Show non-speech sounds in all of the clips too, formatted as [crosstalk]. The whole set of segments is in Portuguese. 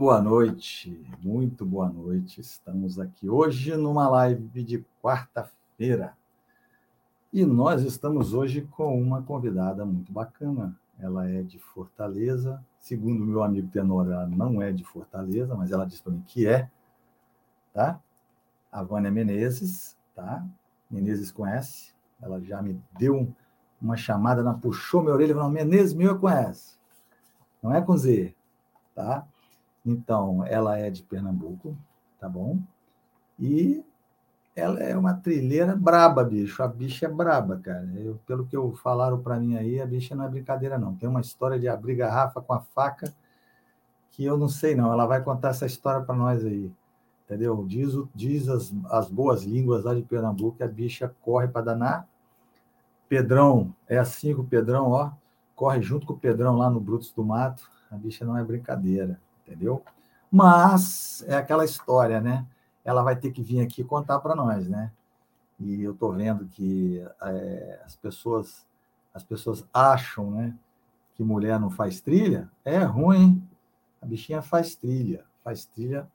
Boa noite, muito boa noite. Estamos aqui hoje numa live de quarta-feira. E nós estamos hoje com uma convidada muito bacana. Ela é de Fortaleza. Segundo meu amigo Tenor, ela não é de Fortaleza, mas ela disse para mim que é, tá? A Vânia Menezes, tá? Menezes conhece. Ela já me deu uma chamada, ela puxou minha orelha e falou: Menezes, meu conhece. Não é com Z, tá? Então, ela é de Pernambuco, tá bom? E ela é uma trilheira braba, bicho. A bicha é braba, cara. Eu, pelo que eu falaram para mim aí, a bicha não é brincadeira, não. Tem uma história de abrir garrafa com a faca que eu não sei, não. Ela vai contar essa história para nós aí. Entendeu? Diz, diz as, as boas línguas lá de Pernambuco que a bicha corre para danar. Pedrão, é assim que o Pedrão, ó, corre junto com o Pedrão lá no Brutos do Mato. A bicha não é brincadeira entendeu? Mas é aquela história, né? Ela vai ter que vir aqui contar para nós, né? E eu estou vendo que é, as pessoas as pessoas acham, né, que mulher não faz trilha. É ruim. A bichinha faz trilha, faz trilha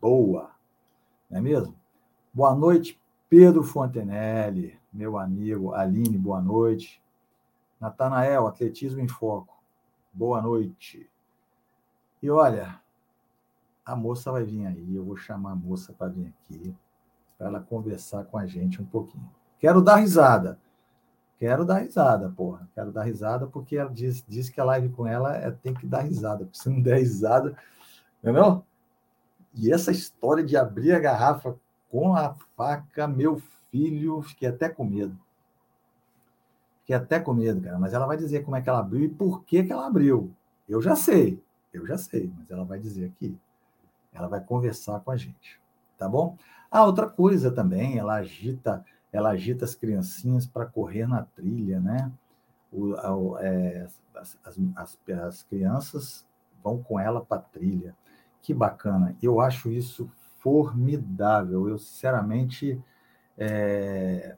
boa, não é mesmo? Boa noite, Pedro Fontenelle, meu amigo. Aline, boa noite. Natanael, Atletismo em Foco. Boa noite. E olha, a moça vai vir aí, eu vou chamar a moça para vir aqui, para ela conversar com a gente um pouquinho. Quero dar risada. Quero dar risada, porra. Quero dar risada porque ela diz, diz que a live com ela é, tem que dar risada. Porque se não der risada, entendeu? E essa história de abrir a garrafa com a faca, meu filho, fiquei até com medo. Fiquei até com medo, cara. Mas ela vai dizer como é que ela abriu e por que, que ela abriu. Eu já sei. Eu já sei, mas ela vai dizer aqui. Ela vai conversar com a gente, tá bom? Ah, outra coisa também, ela agita, ela agita as criancinhas para correr na trilha, né? O, a, é, as, as, as, crianças vão com ela para a trilha. Que bacana! Eu acho isso formidável. Eu, sinceramente, é,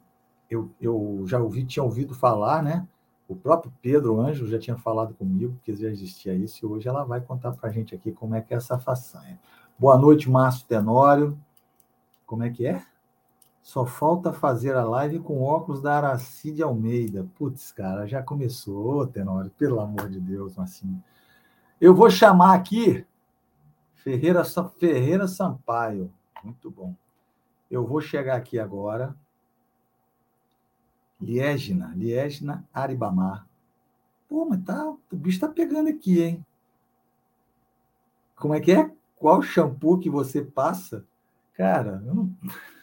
eu, eu já ouvi, tinha ouvido falar, né? O próprio Pedro Anjo já tinha falado comigo que já existia isso e hoje ela vai contar para a gente aqui como é que é essa façanha. Boa noite, Márcio Tenório. Como é que é? Só falta fazer a live com óculos da Aracide Almeida. Putz, cara, já começou, Ô, Tenório, pelo amor de Deus, assim. Eu vou chamar aqui Ferreira, Ferreira Sampaio. Muito bom. Eu vou chegar aqui agora. Liégina, Liégina Aribamar. Pô, mas tá, o bicho tá pegando aqui, hein? Como é que é? Qual shampoo que você passa? Cara, eu não.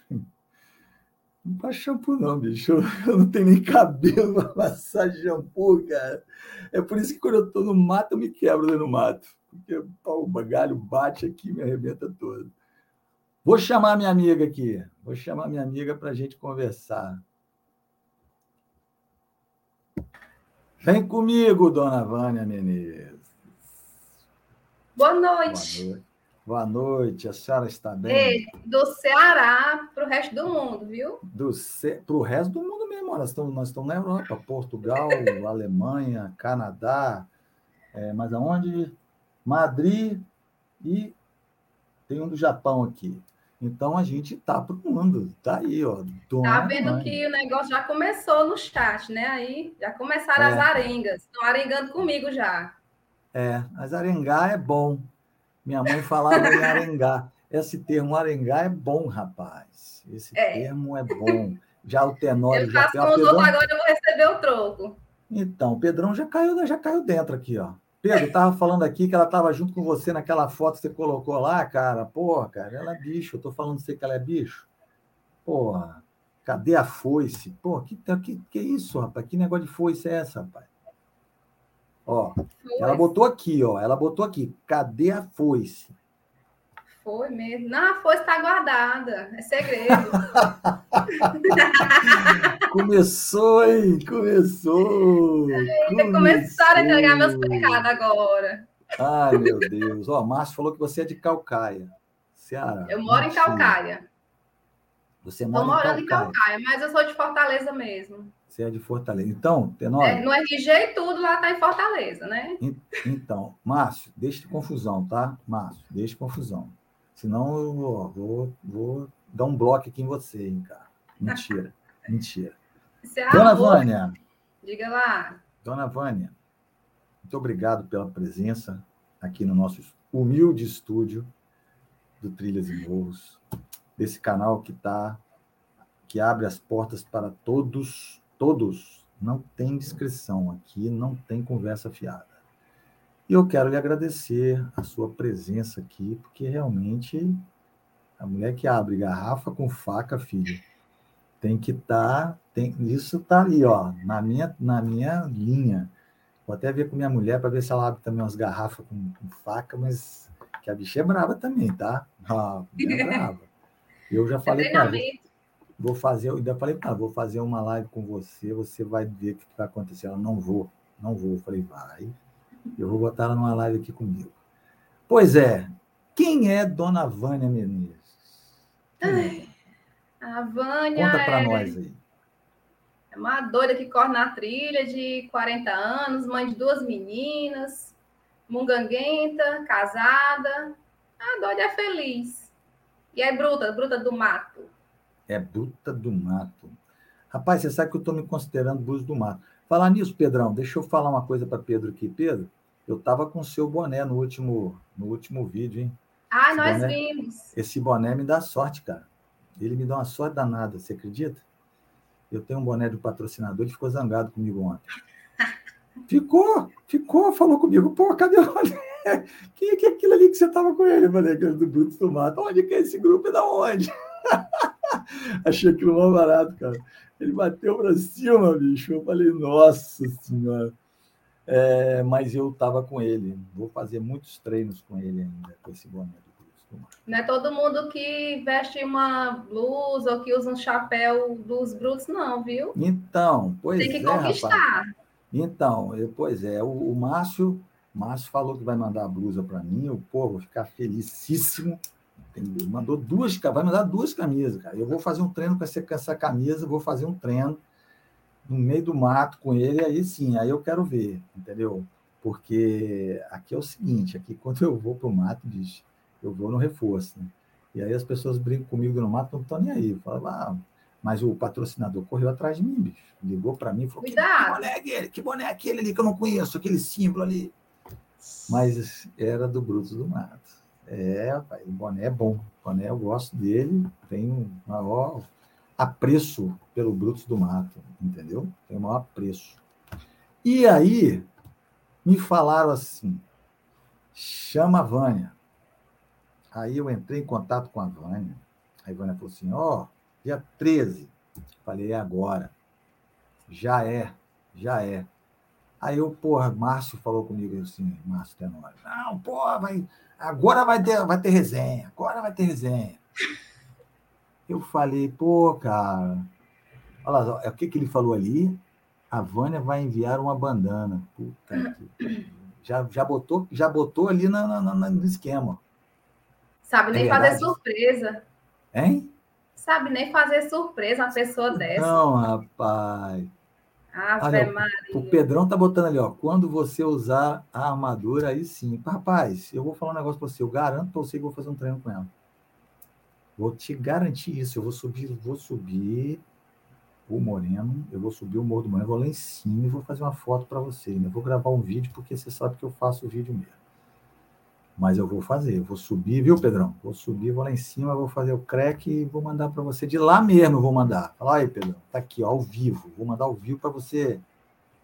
[laughs] Não faz shampoo, não, bicho. [laughs] Eu não tenho nem cabelo para passar shampoo, cara. É por isso que quando eu tô no mato, eu me quebro no mato. Porque pô, o galho bate aqui me arrebenta todo. Vou chamar minha amiga aqui. Vou chamar minha amiga para a gente conversar. Vem comigo, dona Vânia Menezes. Boa noite. Boa noite. Boa noite, a senhora está bem? do Ceará para o resto do mundo, viu? Do ce... Para o resto do mundo mesmo, nós estamos, nós estamos na Europa, Portugal, [laughs] Alemanha, Canadá, é, mas aonde? Madrid e tem um do Japão aqui. Então a gente tá pro mundo, tá aí, ó. Tá vendo mãe. que o negócio já começou no chat, né? Aí já começaram é. as arengas, estão arengando comigo já. É, mas arengar é bom. Minha mãe falava em arengar. Esse termo arengar é bom, rapaz. Esse é. termo é bom. Já o Tenório eu já faço com os outros, agora eu vou receber o troco. Então, o Pedrão já caiu, já caiu dentro aqui, ó. Pedro, tava falando aqui que ela tava junto com você naquela foto que você colocou lá, cara. Porra, cara, ela é bicho. Eu tô falando você que ela é bicho. Porra, cadê a foice? Porra, que, que, que isso, rapaz? Que negócio de foice é essa, rapaz? Ó, ela botou aqui, ó. Ela botou aqui. Cadê a foice? Foi mesmo. Não, a foice está guardada. É segredo. [laughs] Começou, hein? Começou. Começou. Começaram a entregar meus pecados agora. Ai, meu Deus. Ó, Márcio falou que você é de Calcaia, Ceará. Eu moro Mentira. em Calcaia. Você mora Estou morando em Calcaia. em Calcaia, mas eu sou de Fortaleza mesmo. Você é de Fortaleza. Então, Tenório... É, no RG tudo lá está em Fortaleza, né? Então, Márcio, deixa de confusão, tá? Márcio, deixa de confusão. Senão eu vou, vou, vou dar um bloco aqui em você, hein, cara. Mentira, [laughs] mentira. É Dona Vânia. Diga lá. Dona Vânia, muito obrigado pela presença aqui no nosso humilde estúdio do Trilhas e Morros, desse canal que tá que abre as portas para todos, todos. Não tem descrição aqui, não tem conversa fiada. E eu quero lhe agradecer a sua presença aqui, porque realmente a mulher que abre garrafa com faca, filho, tem que estar, tá, tem, isso está ali, ó, na minha, na minha linha. Vou até ver com minha mulher para ver se ela abre também umas garrafas com, com, faca, mas que a bicha é brava também, tá? Ah, é brava. Eu já [laughs] falei para ela, vou fazer, eu ainda falei para ela, vou fazer uma live com você, você vai ver o que vai acontecer. Ela, não vou, não vou. Eu falei, vai. Eu vou botar ela numa live aqui comigo. Pois é, quem é Dona Vânia Menezes? É? A Vânia. Conta para é... nós aí. É uma doida que corre na trilha de 40 anos, mãe de duas meninas, munganguenta, casada. A doida é feliz. E é bruta, bruta do mato. É bruta do mato. Rapaz, você sabe que eu estou me considerando bruto do mato. Falar nisso, Pedrão, deixa eu falar uma coisa para Pedro aqui. Pedro, eu estava com o seu boné no último, no último vídeo, hein? Ah, esse nós boné, vimos. Esse boné me dá sorte, cara. Ele me dá uma sorte danada, você acredita? Eu tenho um boné do patrocinador, ele ficou zangado comigo ontem. [laughs] Ficou, ficou, falou comigo, pô, cadê o boné? Quem é que é aquilo ali que você estava com ele? Eu falei, aquele do Bruto do Mato. Onde que é esse grupo e da onde? [laughs] [laughs] Achei aquilo mal barato, cara. Ele bateu para cima, bicho. Eu falei, nossa senhora. É, mas eu estava com ele. Vou fazer muitos treinos com ele ainda, com esse boné. Não é todo mundo que veste uma blusa ou que usa um chapéu dos brutos, não, viu? Então, pois Tem que é, conquistar. Rapaz. Então, eu, pois é, o, o Márcio, Márcio falou que vai mandar a blusa para mim, eu, pô, vou ficar felicíssimo. Ele mandou duas, vai mandar duas camisas, cara. Eu vou fazer um treino com essa, com essa camisa, vou fazer um treino no meio do mato com ele, aí sim, aí eu quero ver, entendeu? Porque aqui é o seguinte, aqui quando eu vou para o mato, bicho, eu vou no reforço. Né? E aí as pessoas brincam comigo no mato, não estão nem aí. Falo, ah, mas o patrocinador correu atrás de mim, bicho. Ligou para mim e falou: Cuidado. que boné é aquele? Que boné é aquele ali que eu não conheço, aquele símbolo ali. Mas era do Brutos do Mato. É, o boné é bom. O boné eu gosto dele, um maior apreço pelo Brutos do Mato, entendeu? Tenho o maior apreço. E aí, me falaram assim: chama a Vânia. Aí eu entrei em contato com a Vânia. Aí a Vânia falou assim: ó, oh, dia 13. Falei, é agora. Já é, já é. Aí eu, porra, Márcio falou comigo assim, Márcio Tenório, não, porra, vai, agora vai ter, vai ter resenha, agora vai ter resenha. Eu falei, pô, cara, olha lá, é o que, que ele falou ali? A Vânia vai enviar uma bandana. Puta que... Já, já, botou, já botou ali na, na, na no esquema. Sabe nem é fazer surpresa. Hein? Sabe nem fazer surpresa uma pessoa dessa. Não, rapaz. Ave Olha, Maria. O Pedrão tá botando ali, ó. Quando você usar a armadura, aí sim. Rapaz, eu vou falar um negócio para você. Eu garanto para você que vou fazer um treino com ela. Vou te garantir isso. Eu vou subir, vou subir o Moreno, eu vou subir o Morro do Moreno, vou lá em cima e vou fazer uma foto para você. Eu vou gravar um vídeo, porque você sabe que eu faço vídeo mesmo. Mas eu vou fazer, eu vou subir, viu, Pedrão? Vou subir, vou lá em cima, vou fazer o crack e vou mandar para você. De lá mesmo vou mandar. Fala aí, Pedrão, tá aqui, ó, ao vivo. Vou mandar ao vivo para você,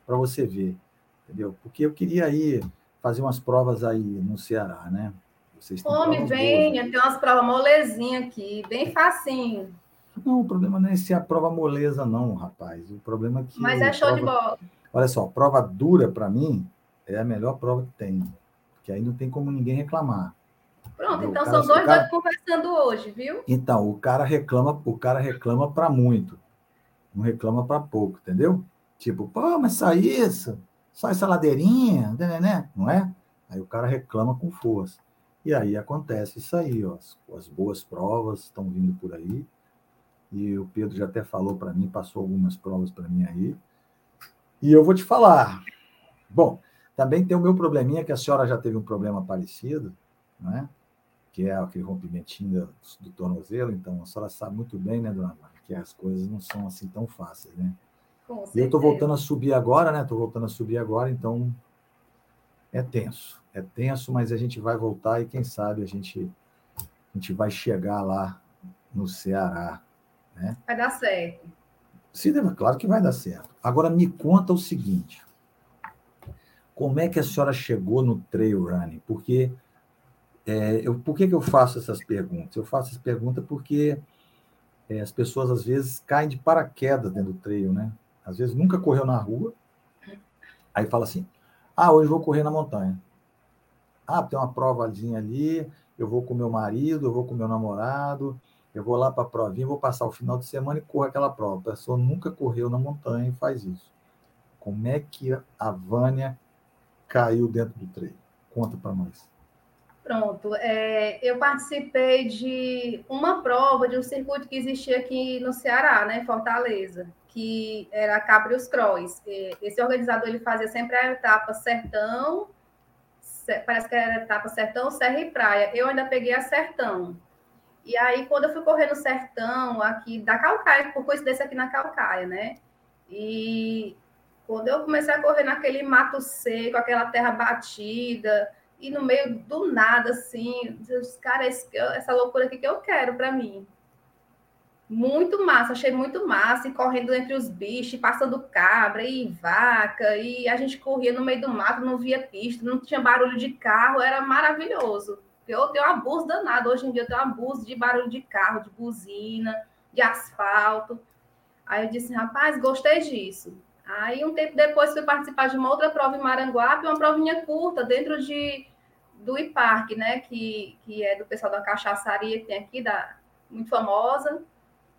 para você ver, entendeu? Porque eu queria aí fazer umas provas aí no Ceará, né? Vocês Homem, venha, tem umas provas molezinhas aqui, bem facinho. Não, o problema não é se a prova moleza, não, rapaz. O problema é que. Mas é show prova... de bola. Olha só, prova dura, para mim, é a melhor prova que tem que aí não tem como ninguém reclamar. Pronto, então cara, são dois cara... conversando hoje, viu? Então, o cara reclama, o cara reclama para muito, não reclama para pouco, entendeu? Tipo, pô, mas só isso, só essa ladeirinha, né, né? não é? Aí o cara reclama com força. E aí acontece isso aí, ó, as, as boas provas estão vindo por aí. e o Pedro já até falou para mim, passou algumas provas para mim aí. E eu vou te falar. Bom, também tem o meu probleminha, que a senhora já teve um problema parecido, né? que é aquele rompimentinho do, do tornozelo. Então, a senhora sabe muito bem, né, dona Mara, que as coisas não são assim tão fáceis, né? e eu estou voltando a subir agora, né? Estou voltando a subir agora, então é tenso. É tenso, mas a gente vai voltar e quem sabe a gente, a gente vai chegar lá no Ceará. Né? Vai dar certo. Sim, claro que vai dar certo. Agora me conta o seguinte: como é que a senhora chegou no trail running? Porque é, eu, por que, que eu faço essas perguntas? Eu faço essa pergunta porque é, as pessoas às vezes caem de paraquedas dentro do trail, né? Às vezes nunca correu na rua, aí fala assim: ah, hoje vou correr na montanha. Ah, tem uma provazinha ali, eu vou com meu marido, eu vou com meu namorado, eu vou lá para a provinha, vou passar o final de semana e corro aquela prova. A pessoa nunca correu na montanha e faz isso. Como é que a Vânia caiu dentro do treino? Conta para nós. Pronto, é, eu participei de uma prova de um circuito que existia aqui no Ceará, né, Fortaleza, que era Cabrios Cross. Esse organizador ele fazia sempre a etapa Sertão, parece que era a etapa Sertão, Serra e Praia. Eu ainda peguei a Sertão. E aí, quando eu fui correr no sertão, aqui da Calcaia, por coincidência aqui na Calcaia, né? E quando eu comecei a correr naquele mato seco, aquela terra batida, e no meio do nada, assim, cara, essa loucura aqui que eu quero para mim. Muito massa, achei muito massa, e correndo entre os bichos, passando cabra e vaca, e a gente corria no meio do mato, não via pista, não tinha barulho de carro, era maravilhoso. Eu tenho um abuso danado. Hoje em dia eu tenho um abuso de barulho de carro, de buzina, de asfalto. Aí eu disse, rapaz, gostei disso. Aí um tempo depois fui participar de uma outra prova em Maranguape, uma provinha curta, dentro de, do IPARC, né? Que, que é do pessoal da cachaçaria que tem aqui, da, muito famosa.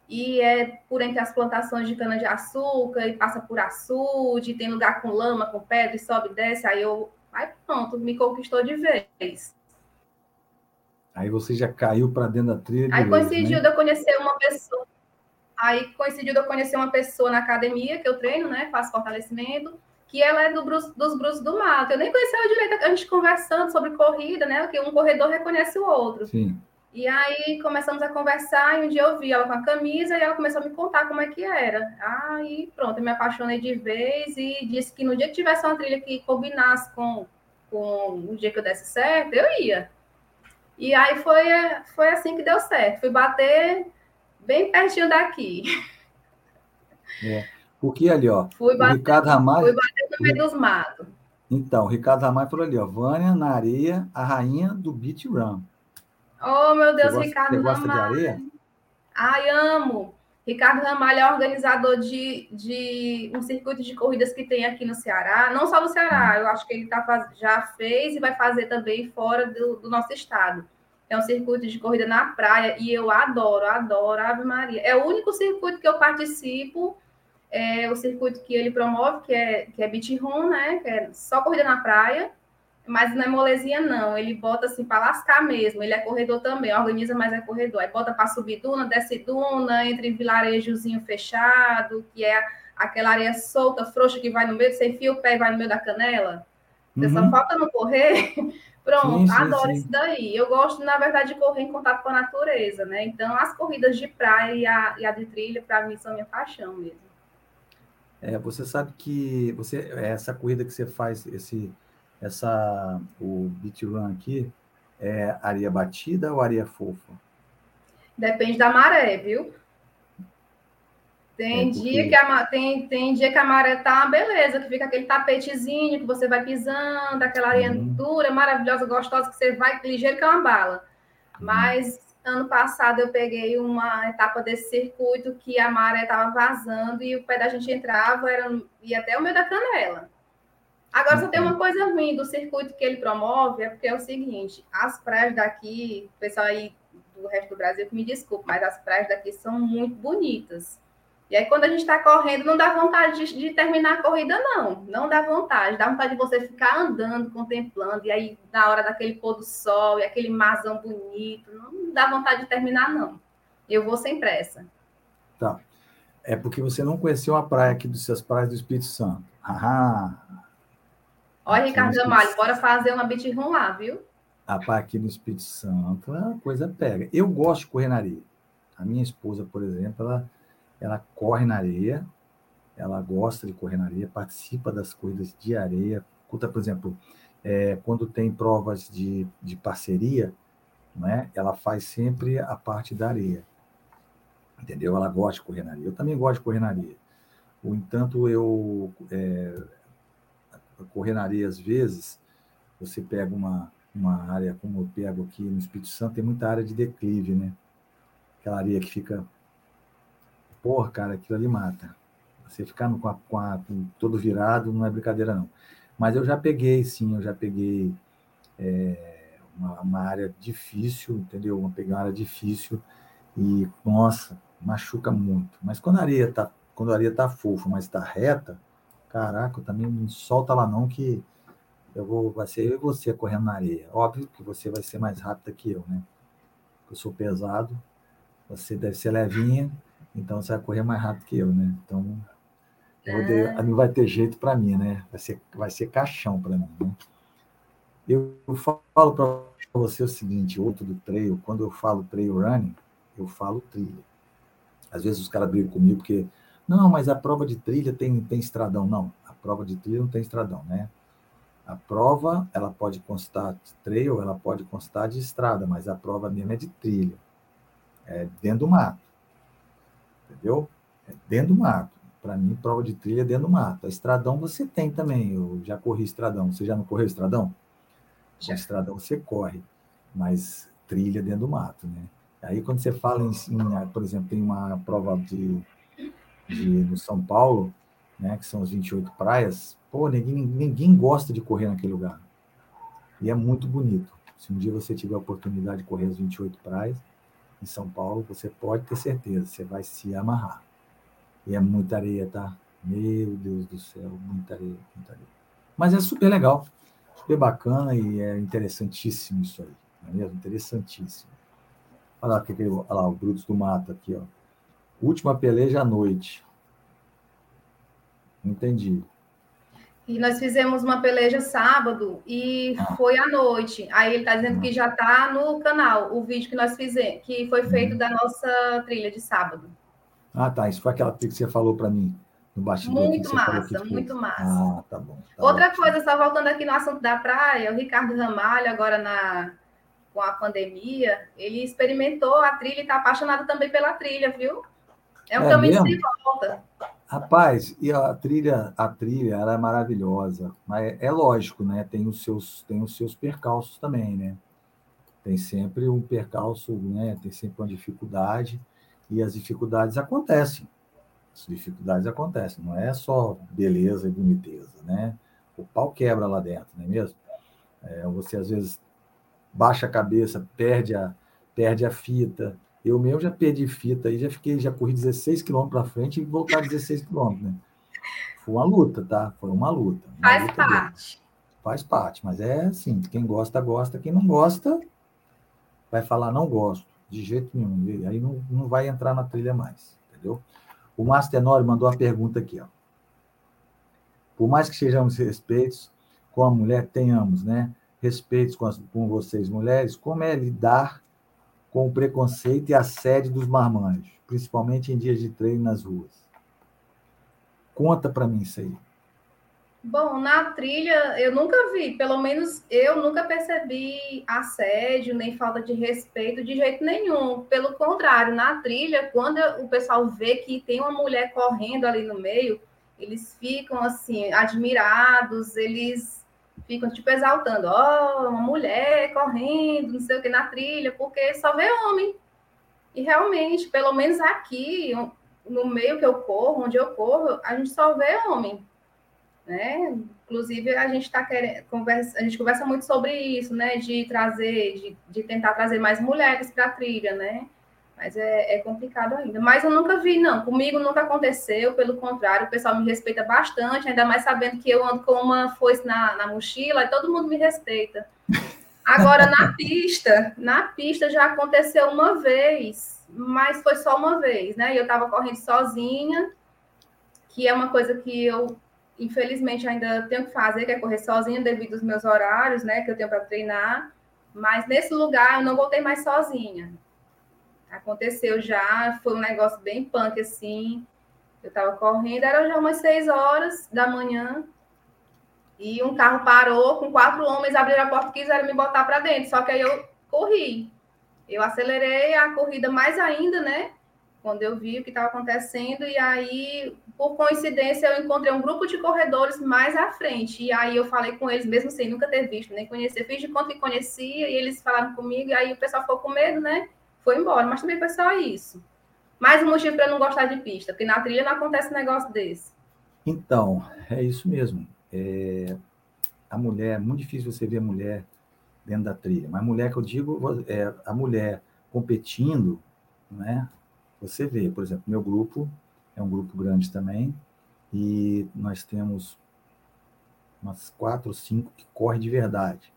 E é por entre as plantações de cana-de-açúcar, e passa por açude, tem lugar com lama, com pedra, e sobe e desce. Aí eu, aí pronto, me conquistou de vez. Aí você já caiu para dentro da trilha. Aí coincidiu né? de eu conhecer uma pessoa. Aí coincidiu de eu conhecer uma pessoa na academia que eu treino, né? Faço fortalecimento, que ela é do Bruce, dos Bruços do Mato. Eu nem conhecia ela direito, a gente conversando sobre corrida, né? Que um corredor reconhece o outro. Sim. E aí começamos a conversar e um dia eu vi ela com a camisa e ela começou a me contar como é que era. Aí pronto, eu me apaixonei de vez e disse que no dia que tivesse uma trilha que combinasse com, com o dia que eu desse certo, eu ia. E aí foi, foi assim que deu certo. Fui bater bem pertinho daqui. É. Porque ali, ó. Fui bater, Ricardo Ramalho. Fui bater no meio dos matos. Então, o Ricardo Ramalho falou ali, ó. Vânia na areia, a rainha do beat run. Oh, meu Deus, você Ricardo gosta, você gosta de areia? Ai, amo. Ricardo Ramalho é organizador de, de um circuito de corridas que tem aqui no Ceará, não só no Ceará, eu acho que ele tá, já fez e vai fazer também fora do, do nosso estado. É um circuito de corrida na praia e eu adoro, adoro, Ave Maria. É o único circuito que eu participo, é o circuito que ele promove, que é, que é Beach Run, né? Que é só corrida na praia. Mas não é molezinha, não. Ele bota assim para lascar mesmo. Ele é corredor também, organiza, mas é corredor. Aí bota para subir duna, desce duna, entre vilarejozinho fechado, que é aquela areia solta, frouxa que vai no meio, você enfia o pé e vai no meio da canela. Você uhum. só falta não correr. Pronto, sim, sim, adoro sim. isso daí. Eu gosto, na verdade, de correr em contato com a natureza, né? Então, as corridas de praia e a, e a de trilha, para mim, são minha paixão mesmo. É, você sabe que você essa corrida que você faz, esse essa o beat run aqui é areia batida ou areia fofa? Depende da maré, viu? Tem, é porque... dia que a, tem, tem dia que a maré tá beleza, que fica aquele tapetezinho que você vai pisando, aquela areia uhum. dura, maravilhosa, gostosa, que você vai ligeiro que é uma bala. Uhum. Mas ano passado eu peguei uma etapa desse circuito que a maré estava vazando e o pé da gente entrava, era, ia até o meio da canela. Agora, só tem uma coisa ruim do circuito que ele promove, é porque é o seguinte: as praias daqui, o pessoal aí do resto do Brasil que me desculpe, mas as praias daqui são muito bonitas. E aí, quando a gente está correndo, não dá vontade de, de, terminar a corrida, não. Não dá vontade. Dá vontade de você ficar andando, contemplando, e aí, na hora daquele pôr do sol e aquele marzão bonito, não dá vontade de terminar, não. Eu vou sem pressa. Tá. É porque você não conheceu a praia aqui dos seus praias do Espírito Santo. Ah. Olha, Ricardo Amalho, bora fazer uma beat room lá, viu? Rapaz, aqui no Espírito Santo a coisa pega. Eu gosto de correr na areia. A minha esposa, por exemplo, ela, ela corre na areia, ela gosta de correr na areia, participa das corridas de areia. Por exemplo, é, quando tem provas de, de parceria, né, ela faz sempre a parte da areia. Entendeu? Ela gosta de correr na areia. Eu também gosto de correr na areia. No entanto, eu é, correr na areia às vezes, você pega uma, uma área como eu pego aqui no Espírito Santo, tem muita área de declive, né? Aquela areia que fica. Porra, cara, aquilo ali mata. Você ficar com, a, com, a, todo virado não é brincadeira, não. Mas eu já peguei, sim, eu já peguei é, uma, uma, área difícil, entendeu? Uma, peguei uma área difícil e, nossa, machuca muito. Mas quando a areia tá, quando a areia tá fofa, mas está reta, caraca, também não solta lá não que eu vou, vai ser eu e você correndo na areia. Óbvio que você vai ser mais rápida que eu, né? Eu sou pesado, você deve ser levinha, então você vai correr mais rápido que eu, né? Então é. não vai ter jeito para mim, né? Vai ser, vai ser caixão para mim, né? Eu, eu falo para você o seguinte, outro do trail, quando eu falo trail running, eu falo trilha. Às vezes os caras brigam comigo porque, não, mas a prova de trilha tem, tem estradão. Não, a prova de trilha não tem estradão, né? A prova, ela pode constar de trail, ela pode constar de estrada, mas a prova mesmo é de trilha. É dentro do mato. Entendeu? É dentro do mato. Para mim, prova de trilha é dentro do mato. A estradão você tem também. Eu já corri estradão. Você já não correu estradão? Já. estradão você corre, mas trilha dentro do mato, né? Aí quando você fala em, em por exemplo, tem uma prova de, de no São Paulo, né, que são as 28 praias, pô, ninguém, ninguém gosta de correr naquele lugar. E é muito bonito. Se um dia você tiver a oportunidade de correr as 28 praias em São Paulo, você pode ter certeza, você vai se amarrar. E é muita areia, tá? Meu Deus do céu, muita areia, muita areia. Mas é super legal, super bacana e é interessantíssimo isso aí, não é mesmo? Interessantíssimo. Olha lá, olha lá o Brutus do Mato aqui, ó. Última peleja à noite. Entendi. E nós fizemos uma peleja sábado e ah. foi à noite. Aí ele está dizendo que já está no canal o vídeo que nós fizemos, que foi feito uhum. da nossa trilha de sábado. Ah, tá. Isso foi aquela trilha que você falou para mim no bastidor. Muito massa, muito massa. Ah, tá bom. Tá Outra ótimo. coisa, só voltando aqui no assunto da praia, o Ricardo Ramalho, agora na, com a pandemia, ele experimentou a trilha e está apaixonado também pela trilha, viu? É um é caminho mesmo? de volta. Rapaz, e a trilha, a trilha, ela é maravilhosa, mas é lógico, né? Tem os seus, tem os seus percalços também, né? Tem sempre um percalço, né? Tem sempre uma dificuldade e as dificuldades acontecem. As dificuldades acontecem, não é só beleza e boniteza, né? O pau quebra lá dentro, não é mesmo? É, você às vezes baixa a cabeça, perde a, perde a fita, eu mesmo já perdi fita aí, já fiquei, já corri 16 quilômetros para frente e voltar 16 quilômetros, né? Foi uma luta, tá? Foi uma luta. Uma Faz luta parte. Dele. Faz parte, mas é assim, quem gosta, gosta, quem não gosta, vai falar não gosto, de jeito nenhum. E aí não, não vai entrar na trilha mais, entendeu? O Master Nori mandou uma pergunta aqui, ó. Por mais que sejamos respeitos com a mulher, tenhamos, né? Respeitos com, as, com vocês, mulheres, como é lidar com o preconceito e assédio dos marmanjos, principalmente em dias de treino nas ruas. Conta para mim isso aí. Bom, na trilha eu nunca vi, pelo menos eu nunca percebi assédio nem falta de respeito de jeito nenhum. Pelo contrário, na trilha, quando o pessoal vê que tem uma mulher correndo ali no meio, eles ficam assim admirados, eles ficam tipo exaltando, ó, oh, uma mulher correndo, não sei o que, na trilha, porque só vê homem. E realmente, pelo menos aqui, no meio que eu corro, onde eu corro, a gente só vê homem. Né? Inclusive, a gente está querendo, conversa, a gente conversa muito sobre isso, né? De trazer, de, de tentar trazer mais mulheres para a trilha, né? Mas é, é, complicado ainda. Mas eu nunca vi, não. Comigo nunca aconteceu, pelo contrário, o pessoal me respeita bastante, ainda mais sabendo que eu ando com uma foice na, na mochila e todo mundo me respeita. Agora, na [laughs] pista, na pista já aconteceu uma vez mas foi só uma vez, né? E eu estava correndo sozinha, que é uma coisa que eu, infelizmente, ainda tenho que fazer, que é correr sozinha devido aos meus horários, né? Que eu tenho para treinar. Mas nesse lugar eu não voltei mais sozinha. Aconteceu já, foi um negócio bem punk, assim. Eu estava correndo, era já umas seis horas da manhã. E um carro parou com quatro homens, abriram a porta e quiseram me botar para dentro. Só que aí eu corri. Eu acelerei a corrida mais ainda, né? Quando eu vi o que estava acontecendo, e aí, por coincidência, eu encontrei um grupo de corredores mais à frente. E aí eu falei com eles, mesmo sem nunca ter visto, nem conhecer, fiz de conta que conhecia, e eles falaram comigo, e aí o pessoal ficou com medo, né? Foi embora, mas também foi só isso. Mais um motivo para não gostar de pista, porque na trilha não acontece um negócio desse. Então, é isso mesmo. É... A mulher, é muito difícil você ver a mulher dentro da trilha. Mas mulher que eu digo, é a mulher competindo, né? Você vê, por exemplo, meu grupo é um grupo grande também, e nós temos umas quatro ou cinco que correm de verdade.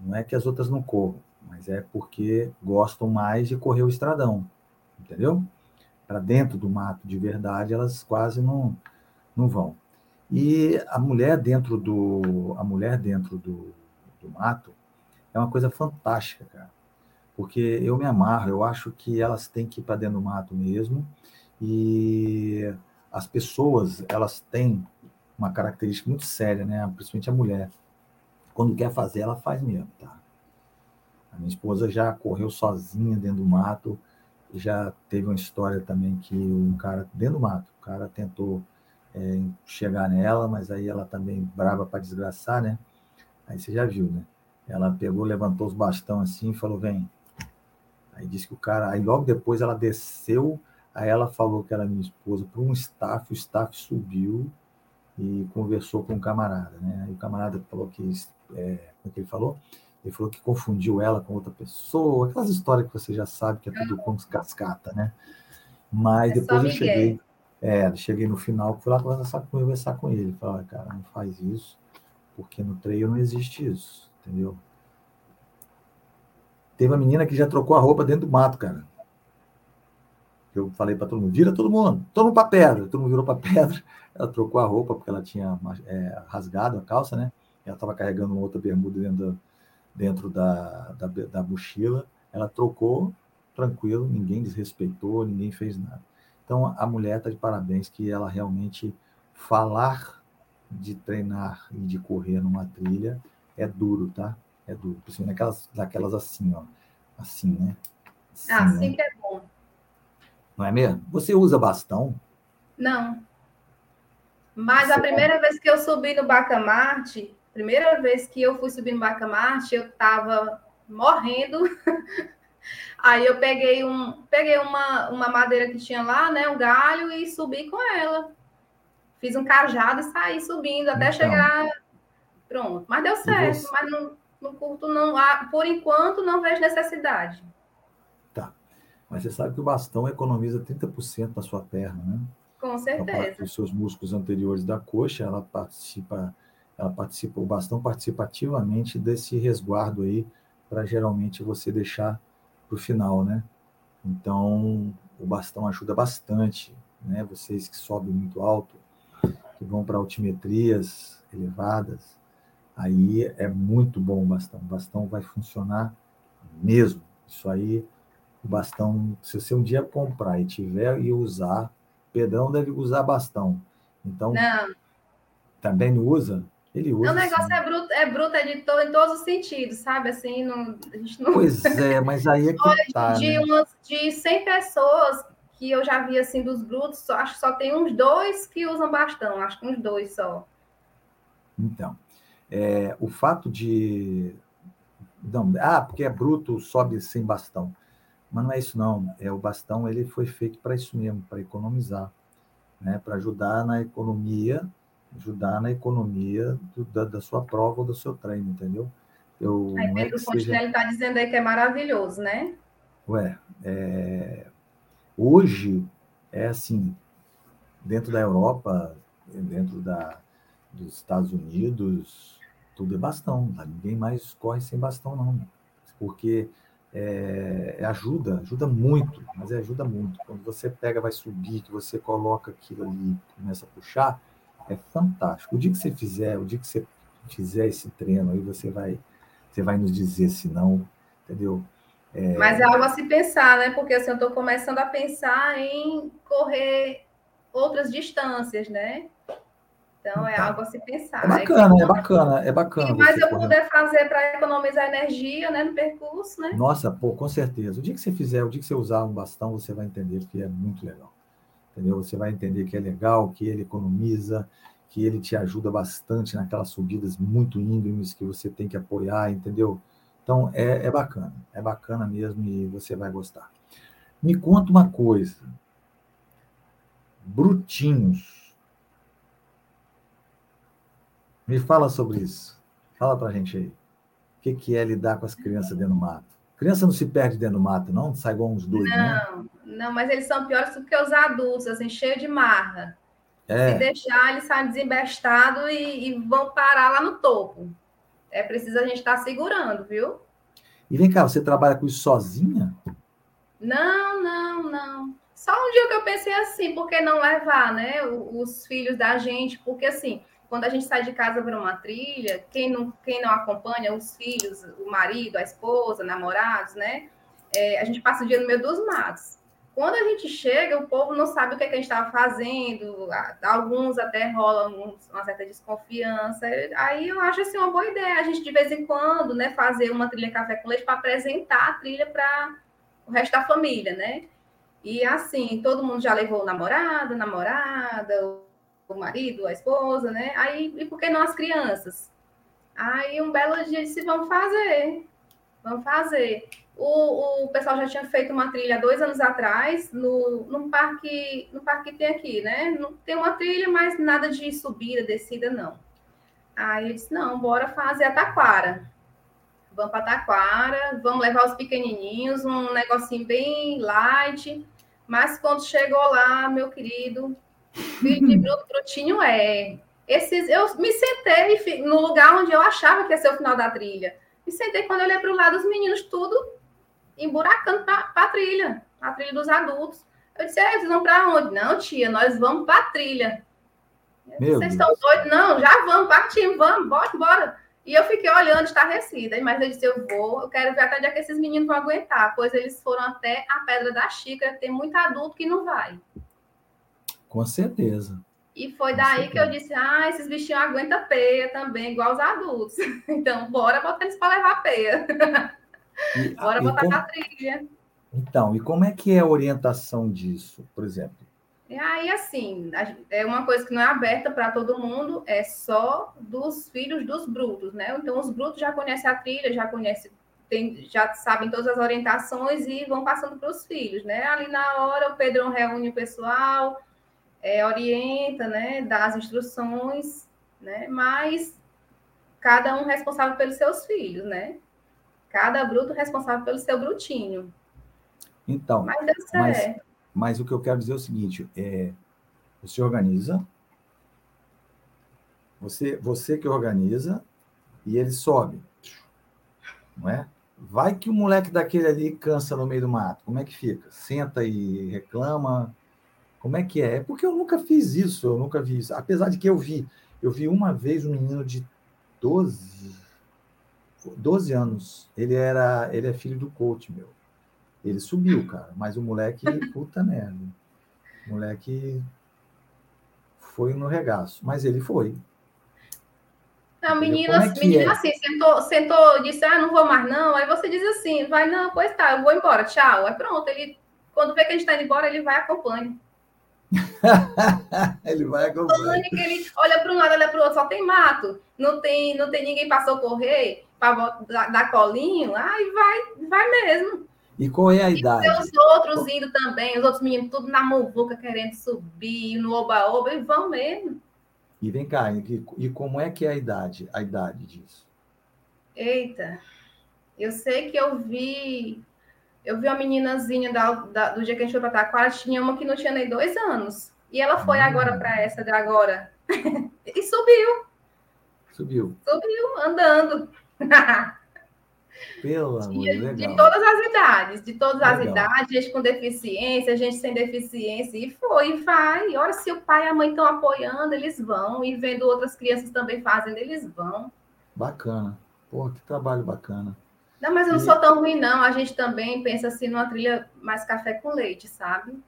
Não é que as outras não corram, mas é porque gostam mais de correr o estradão, entendeu? Para dentro do mato de verdade, elas quase não, não vão. E a mulher dentro do a mulher dentro do, do mato, é uma coisa fantástica, cara. Porque eu me amarro, eu acho que elas têm que ir para dentro do mato mesmo. E as pessoas, elas têm uma característica muito séria, né? Principalmente a mulher. Quando quer fazer, ela faz mesmo, tá? Minha esposa já correu sozinha dentro do mato. Já teve uma história também que um cara, dentro do mato, o cara tentou é, chegar nela, mas aí ela também brava para desgraçar, né? Aí você já viu, né? Ela pegou, levantou os bastões assim e falou: vem. Aí disse que o cara. Aí logo depois ela desceu, aí ela falou que era minha esposa para um staff, o staff subiu e conversou com o um camarada, né? Aí o camarada falou que. É, como é que ele falou? Ele falou que confundiu ela com outra pessoa, aquelas histórias que você já sabe que é tudo com cascata, né? Mas é depois eu cheguei. É, cheguei no final, fui lá conversar, conversar com ele. Falei, cara, não faz isso, porque no treino não existe isso entendeu? Teve uma menina que já trocou a roupa dentro do mato, cara. Eu falei para todo mundo, vira todo mundo, todo mundo para pedra. Todo mundo virou para [laughs] pedra. Ela trocou a roupa porque ela tinha é, rasgado a calça, né? Ela estava carregando uma outra bermuda dentro, dentro da, da, da mochila. Ela trocou, tranquilo, ninguém desrespeitou, ninguém fez nada. Então a mulher está de parabéns que ela realmente falar de treinar e de correr numa trilha é duro, tá? É duro. Principalmente naquelas, naquelas assim, ó. Assim, né? Assim, ah, né? que é bom. Não é mesmo? Você usa bastão? Não. Mas Você a primeira pode... vez que eu subi no Bacamarte, primeira vez que eu fui subir no Bacamarte, eu tava morrendo. [laughs] Aí eu peguei um, peguei uma, uma madeira que tinha lá, né, um galho e subi com ela. Fiz um cajado e saí subindo até então, chegar Pronto, mas deu certo, você... mas no, no curto não há, por enquanto não vejo necessidade. Tá. Mas você sabe que o bastão economiza 30% da sua perna, né? Com certeza. Os seus músculos anteriores da coxa, ela participa, ela participa, o bastão participa ativamente desse resguardo aí, para geralmente você deixar para o final, né? Então, o bastão ajuda bastante, né? Vocês que sobem muito alto, que vão para altimetrias elevadas, aí é muito bom o bastão. O bastão vai funcionar mesmo. Isso aí, o bastão, se você um dia comprar e tiver e usar, Pedrão deve usar bastão. Então, não. também não usa? Ele usa. O negócio é bruto, é bruto é de todo, em todos os sentidos, sabe? Assim, não, a gente não... Pois é, [laughs] mas aí é que tá, de, né? umas, de 100 pessoas que eu já vi, assim, dos brutos, acho que só tem uns dois que usam bastão, acho que uns dois só. Então, é, o fato de. Não, ah, porque é bruto, sobe sem bastão. Mas não é isso, não. É, o bastão ele foi feito para isso mesmo, para economizar, né? para ajudar na economia, ajudar na economia do, da, da, sua prova ou do seu treino, entendeu? Eu, aí Pedro é Fontenelle seja... está dizendo aí que é maravilhoso, né? Ué, é... hoje é assim, dentro da Europa, dentro da, dos Estados Unidos, tudo é bastão. Ninguém mais corre sem bastão, não. Porque é, ajuda, ajuda muito, mas ajuda muito. Quando você pega, vai subir, que você coloca aquilo ali, começa a puxar, é fantástico. O dia que você fizer, o dia que você fizer esse treino, aí você vai, você vai nos dizer se não, entendeu? É... Mas é algo a se pensar, né? Porque assim, eu estou começando a pensar em correr outras distâncias, né? Então é algo a se pensar. É bacana, é, é bacana, é bacana. Mas eu puder fazer para economizar energia né, no percurso, né? Nossa, pô, com certeza. O dia que você fizer, o dia que você usar um bastão, você vai entender que é muito legal. Entendeu? Você vai entender que é legal, que ele economiza, que ele te ajuda bastante naquelas subidas muito íngremes que você tem que apoiar, entendeu? Então é, é bacana, é bacana mesmo e você vai gostar. Me conta uma coisa. Brutinhos. Me fala sobre isso. Fala pra gente aí. O que, que é lidar com as crianças dentro do mato? Criança não se perde dentro do mato, não? Sai igual uns dois, não? Não, não, mas eles são piores do que os adultos, assim, cheio de marra. É. Se deixar, eles saem desembestados e, e, vão parar lá no topo. É preciso a gente estar tá segurando, viu? E vem cá, você trabalha com isso sozinha? Não, não, não. Só um dia que eu pensei assim, por que não levar, né, os filhos da gente? Porque assim, quando a gente sai de casa para uma trilha, quem não, quem não acompanha, os filhos, o marido, a esposa, namorados, né? É, a gente passa o dia no meio dos matos. Quando a gente chega, o povo não sabe o que, é que a gente estava fazendo, alguns até rolam uma certa desconfiança. Aí eu acho assim uma boa ideia a gente, de vez em quando, né, fazer uma trilha café com leite para apresentar a trilha para o resto da família, né? E assim, todo mundo já levou namorado, namorada, o marido, a esposa, né? Aí, e por que não as crianças? Aí um belo dia disse, vamos fazer, vamos fazer. O, o pessoal já tinha feito uma trilha dois anos atrás no, num parque, no parque que tem aqui, né? Tem uma trilha, mas nada de subida, descida, não. Aí eu disse, não, bora fazer a taquara. Vamos para Taquara, vamos levar os pequenininhos, um negocinho bem light. Mas quando chegou lá, meu querido, filho de brutinho é. Esses, eu me sentei no lugar onde eu achava que ia ser o final da trilha. Me sentei quando eu olhei para o lado, os meninos tudo emburacando para a trilha, a trilha dos adultos. Eu disse, é, vocês vão para onde? Não, tia, nós vamos para a trilha. Meu vocês Deus. estão doidos? Não, já vamos, partimos, vamos, bora, bora. E eu fiquei olhando, estarrecida, mas eu disse, eu vou, eu quero ver até onde é que esses meninos vão aguentar, pois eles foram até a Pedra da Xícara, tem muito adulto que não vai. Com certeza. E foi Com daí certeza. que eu disse, ah, esses bichinhos aguentam peia também, igual os adultos. [laughs] Então, bora botar eles para levar peia. E, [laughs] Bora botar como... na trilha. Então, e como é que é a orientação disso, por exemplo? E aí, assim, é uma coisa que não é aberta para todo mundo, é só dos filhos dos brutos, né? Então, os brutos já conhecem a trilha, já conhecem, tem, já sabem todas as orientações e vão passando para os filhos, né? Ali na hora, o Pedrão reúne o pessoal, é, orienta, né? Dá as instruções, né? Mas cada um responsável pelos seus filhos, né? Cada bruto responsável pelo seu brutinho. Então, mas, mas, mas, o que eu quero dizer é o seguinte: é, você organiza, você, você que organiza, e ele sobe. Não é? Vai que o moleque daquele ali cansa no meio do mato. Como é que fica? Senta e reclama? Como é que é? É porque eu nunca fiz isso, eu nunca vi isso. Apesar de que eu vi, eu vi uma vez um menino de 12, 12 anos. Ele era, ele é filho do coach, meu. Ele subiu, cara, mas o moleque, [laughs] puta merda. O moleque foi no regaço, mas ele foi. Não, menina, é menina é? assim, sentou, sentou, disse, ah, não vou mais não. Aí você diz assim, vai, não, pois tá, eu vou embora, tchau. Aí pronto, ele, quando vê que a gente está indo embora, ele vai e acompanha. [laughs] ele vai acompanhar. Ele olha para um lado, olha para o outro, só tem mato. Não tem, não tem ninguém para socorrer, para dar colinho. Ai, vai, vai mesmo. E qual é a e idade? os outros indo também, os outros meninos tudo na muvuca querendo subir, no oba-oba, e vão mesmo. E vem cá, e, e como é que é a idade, a idade disso? Eita, eu sei que eu vi eu vi uma meninazinha da, da, do dia que a gente foi para Taquara, tinha uma que não tinha nem dois anos. E ela foi agora hum. para essa de agora. [laughs] e subiu. Subiu. Subiu, andando. [laughs] Pelo amor de de legal. todas as idades, de todas as Legal. idades, gente com deficiência, gente sem deficiência, e foi, e vai. E olha, se o pai e a mãe estão apoiando, eles vão, e vendo outras crianças também fazendo, eles vão. Bacana. Porra, que trabalho bacana. Não, mas eu não sou tão ruim, não. A gente também pensa assim numa trilha mais café com leite, sabe?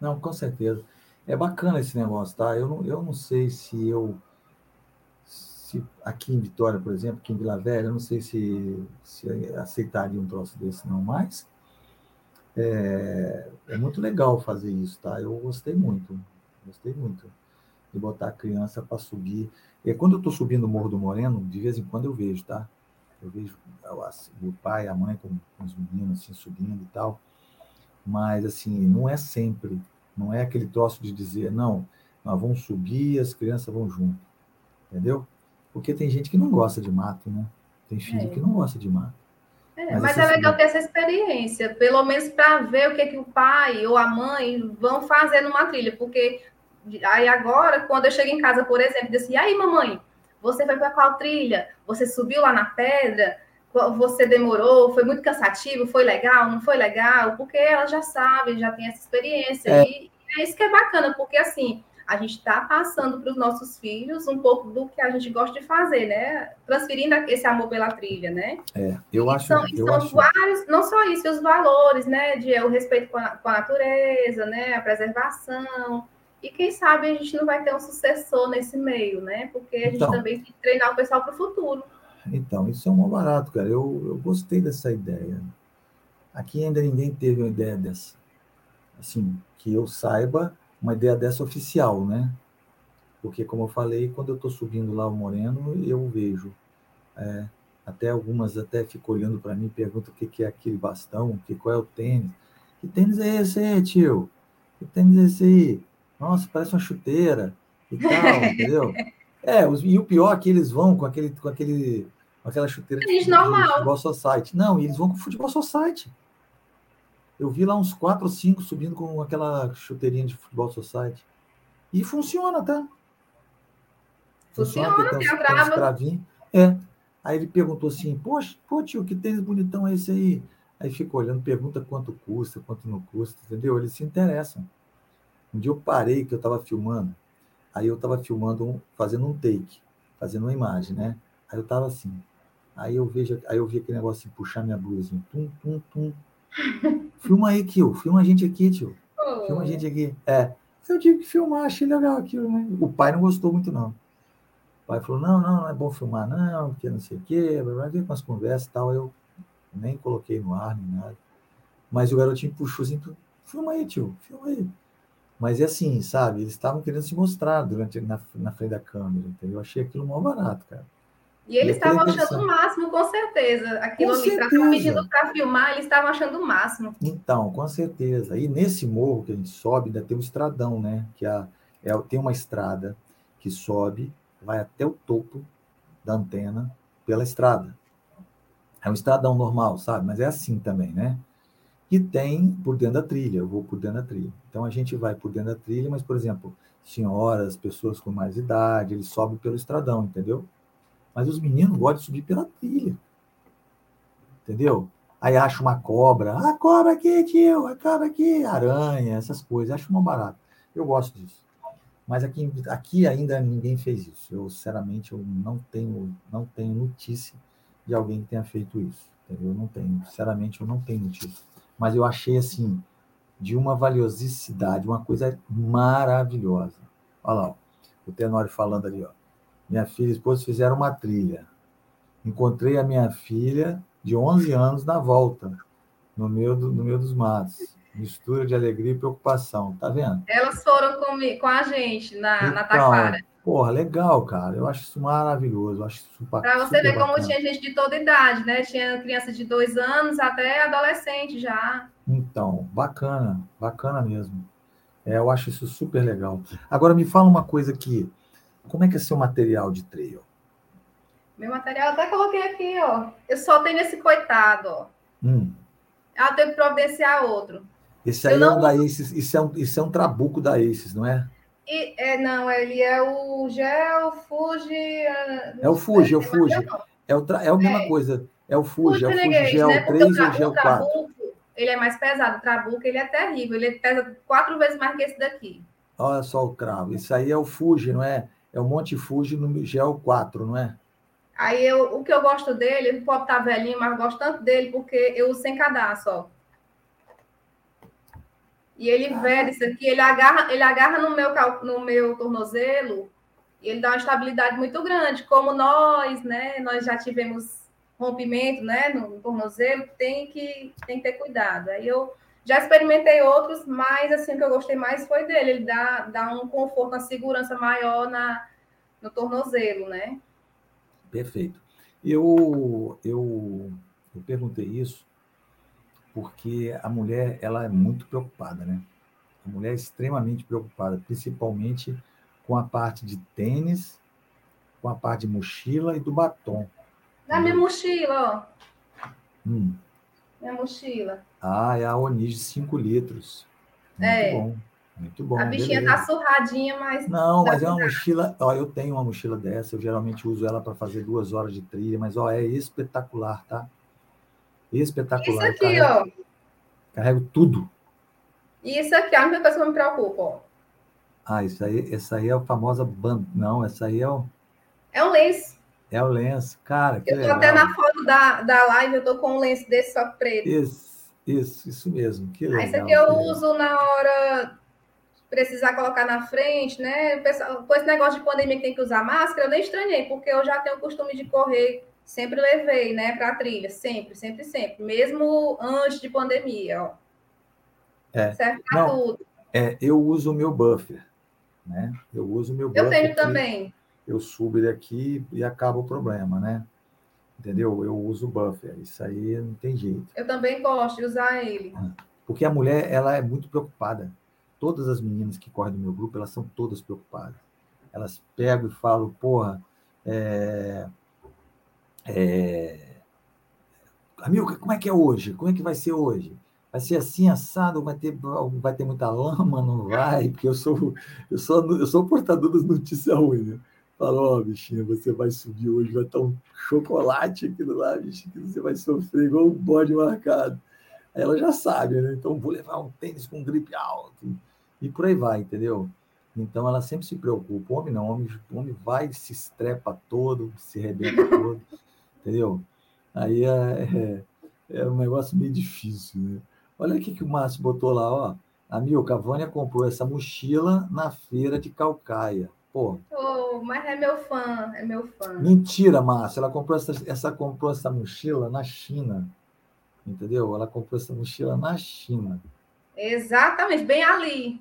Não, com certeza. É bacana esse negócio, tá? Eu não, eu não sei se eu. Se aqui em Vitória, por exemplo, aqui em Vila Velha, eu não sei se, se aceitaria um troço desse, não, mas é, é muito legal fazer isso, tá? Eu gostei muito, gostei muito de botar a criança para subir. E quando eu estou subindo o Morro do Moreno, de vez em quando eu vejo, tá? Eu vejo o pai, a mãe com, com os meninos assim, subindo e tal. Mas, assim, não é sempre. Não é aquele troço de dizer, não, nós vamos subir as crianças vão junto. Entendeu? Porque tem gente que não gosta de mato, né? Tem filho É. que não gosta de mato. É, Mas mas esse- é legal ter essa experiência, pelo menos para ver o que, que o pai ou a mãe vão fazer numa trilha. Porque aí agora, quando eu chego em casa, por exemplo, eu disse, e aí, mamãe, você foi para qual trilha? Você subiu lá na pedra? Você demorou? Foi muito cansativo? Foi legal? Não foi legal? Porque ela já sabe, já tem essa experiência. É. E é isso que é bacana, porque assim, a gente está passando para os nossos filhos um pouco do que a gente gosta de fazer, né? Transferindo esse amor pela trilha, né? É, eu acho. são, eu são acho vários, não só isso, os valores, né? De o respeito com a, com a natureza, né? A preservação. E quem sabe a gente não vai ter um sucessor nesse meio, né? Porque a gente Então. também tem que treinar o pessoal para o futuro. Então, isso é um barato, cara. Eu, eu gostei dessa ideia. Aqui ainda ninguém teve uma ideia dessa. Assim, que eu saiba, uma ideia dessa oficial, né? Porque, como eu falei, quando eu estou subindo lá o Moreno, eu vejo. é, até algumas até ficam olhando para mim e perguntam o que, que é aquele bastão, que, qual é o tênis. Que tênis é esse aí, tio? Que tênis é esse aí? Nossa, parece uma chuteira e tal, [laughs] entendeu? É, os- e o pior é que eles vão com aquele, com aquele, com aquela chuteira de, de futebol society. Não, e eles vão com futebol society. Eu vi lá uns quatro ou cinco subindo com aquela chuteirinha de futebol society. E funciona, tá? Funciona, porque tem tem uns. É. Aí ele perguntou assim, poxa, pô, tio, que tênis bonitão é esse aí? Aí fica olhando, pergunta quanto custa, quanto não custa, entendeu? Eles se interessam. Um dia eu parei que eu estava filmando, aí eu estava filmando, um- fazendo um take, fazendo uma imagem, né? Aí eu estava assim, aí eu vejo, aí eu vi aquele negócio assim, puxar minha blusa, assim, tum, tum, tum. [laughs] Filma aí, tio, filma a gente aqui, tio. Filma a gente aqui. É. Eu tive que filmar, achei legal aquilo, né? O pai não gostou muito, não. O pai falou, não, não, não é bom filmar, não, porque não sei o quê, blá, veio com as conversas e tal. Eu nem coloquei no ar, nem nada. Mas o garotinho puxou assim, filma aí, tio, filma aí. Mas é assim, sabe? Eles estavam querendo se mostrar durante, na, na frente da câmera, entendeu? Eu achei aquilo mó barato, cara. E eles é estavam achando o máximo, com certeza. Aquilo Com ali, para pedindo para filmar, eles estavam achando o máximo. Então, com certeza. E nesse morro que a gente sobe, ainda tem um estradão, né? Que a, é, tem uma estrada que sobe, vai até o topo da antena pela estrada. É um estradão normal, sabe? Mas é assim também, né? E tem por dentro da trilha, eu vou por dentro da trilha. Então a gente vai por dentro da trilha, mas, por exemplo, senhoras, pessoas com mais idade, eles sobem pelo estradão, entendeu? Mas os meninos gostam de subir pela trilha. Entendeu? Aí acha uma cobra. Ah, cobra aqui, tio, a cobra aqui, aranha, essas coisas. Acho uma barata. Eu gosto disso. Mas aqui, aqui ainda ninguém fez isso. Eu, sinceramente, eu não tenho, não tenho notícia de alguém que tenha feito isso. Entendeu? Eu não tenho. Sinceramente, eu não tenho notícia. Mas eu achei, assim, de uma valiosicidade, uma coisa maravilhosa. Olha lá, ó, o Tenório falando ali, ó. Minha filha e esposa fizeram uma trilha. Encontrei a minha filha de 11 anos na volta, no meio, do, no meio dos matos. Mistura de alegria e preocupação. Tá vendo? Elas foram com, com a gente na, na Então, Taquara. Porra, legal, cara. Eu acho isso maravilhoso. Eu acho isso super, Para você ver como bacana. tinha gente de toda idade, né? Tinha criança de dois anos até adolescente já. Então, bacana, bacana mesmo. É, eu acho isso super legal. Agora me fala uma coisa aqui. Como é que é seu material de trail? Meu material até coloquei aqui, ó. Eu só tenho esse coitado, ó. Hum, Ah, eu tenho que providenciar outro. esse aí Eu é não- um da Aces, isso é um, isso é um trabuco da Aces, não é? E, é, não, ele é o Gel Fuji. É o Fuji, é o Fuji. É, o é a mesma coisa. É o Fuji, é o Fuji Gel né? 3 ou Gel 4? ele é mais pesado, o Trabuco ele é terrível, ele pesa quatro vezes mais que esse daqui. Olha só o cravo, isso aí é o Fuji, não é? É o Monte Fuji no Gel 4, não é? Aí eu, o que eu gosto dele, ele pode estar velhinho, mas eu gosto tanto dele porque eu uso sem cadastro, ó. E ele veda isso aqui, ele agarra, ele agarra no meu, no meu tornozelo e ele dá uma estabilidade muito grande. Como nós, né? Nós já tivemos rompimento, né? No tornozelo, tem que, tem que ter cuidado. Aí eu já experimentei outros, mas assim, o que eu gostei mais foi dele. Ele dá, dá um conforto, uma segurança maior na, no tornozelo, né? Perfeito. Eu, eu, eu perguntei isso porque a mulher ela é muito preocupada, né? A mulher é extremamente preocupada, principalmente com a parte de tênis, com a parte de mochila e do batom. Na minha mochila, ó. Hum. Minha mochila. Ah, é a Onis de 5 litros. Muito é. bom. Muito bom. A bichinha beleza. tá surradinha, mas. Não, mas é uma mochila. Ó, eu tenho uma mochila dessa, eu geralmente uso ela para fazer duas horas de trilha, mas ó, é espetacular, tá? Espetacular. Isso aqui, carrego, ó. Carrego tudo. Isso aqui é a única coisa que eu me preocupo, ó. Ah, isso aí, essa aí é a famosa band. Não, essa aí é o. É um lenço. É o lenço, cara. eu tô legal. até na foto da, da live, eu tô com um lenço desse só preto. Isso, isso, isso mesmo. Que legal. Esse aqui eu uso na hora precisar colocar na frente, né? Com esse negócio de pandemia que tem que usar máscara, eu nem estranhei, porque eu já tenho o costume de correr Sempre levei, né, para trilha, sempre, sempre, sempre, mesmo antes de pandemia, ó. É. Serve para tudo. É, eu uso o meu buffer, né? Eu uso o meu buffer. Eu tenho também. Eu subo ele aqui e acaba o problema, né? Entendeu? Eu uso o buffer. Isso aí não tem jeito. Eu também gosto de usar ele. Porque a mulher, ela é muito preocupada. Todas as meninas que correm do meu grupo, elas são todas preocupadas. Elas pegam e falam, porra, é, é... Amigo, como é que é hoje? Como é que vai ser hoje? Vai ser assim, assado? Vai ter, vai ter muita lama? Não vai? Porque eu sou, eu sou, eu sou portador das notícias ruins, né? Falou, oh, bichinha, você vai subir hoje, vai estar um chocolate aqui do lado, bichinho, que você vai sofrer igual um bode marcado. Aí ela já sabe, né? Então vou levar um tênis com gripe alto e por aí vai, entendeu? Então ela sempre se preocupa. O homem não, o homem, o homem vai, se estrepa todo, se rebenta todo entendeu? Aí é, [laughs] é, é um negócio meio difícil, né? Olha o que o Márcio botou lá, ó. A Vânia comprou essa mochila na feira de Calcaia. Pô. Oh, mas é meu fã, é meu fã. Mentira, Márcio. Ela comprou essa, essa, comprou essa mochila na China. Entendeu? Ela comprou essa mochila na China. Exatamente, bem ali.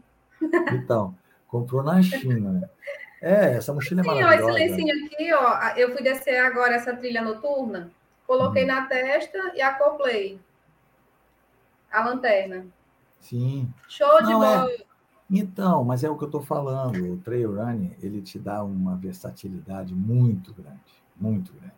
Então, comprou na China. [laughs] É, essa mochila é Sim, maravilhosa. Ó, esse lencinho aqui, ó, eu fui descer agora essa trilha noturna, coloquei hum. na testa e acoplei a lanterna. Sim. Show de Não, é. bola. É... Então, mas é o que eu estou falando. O trail running, ele te dá uma versatilidade muito grande, muito grande.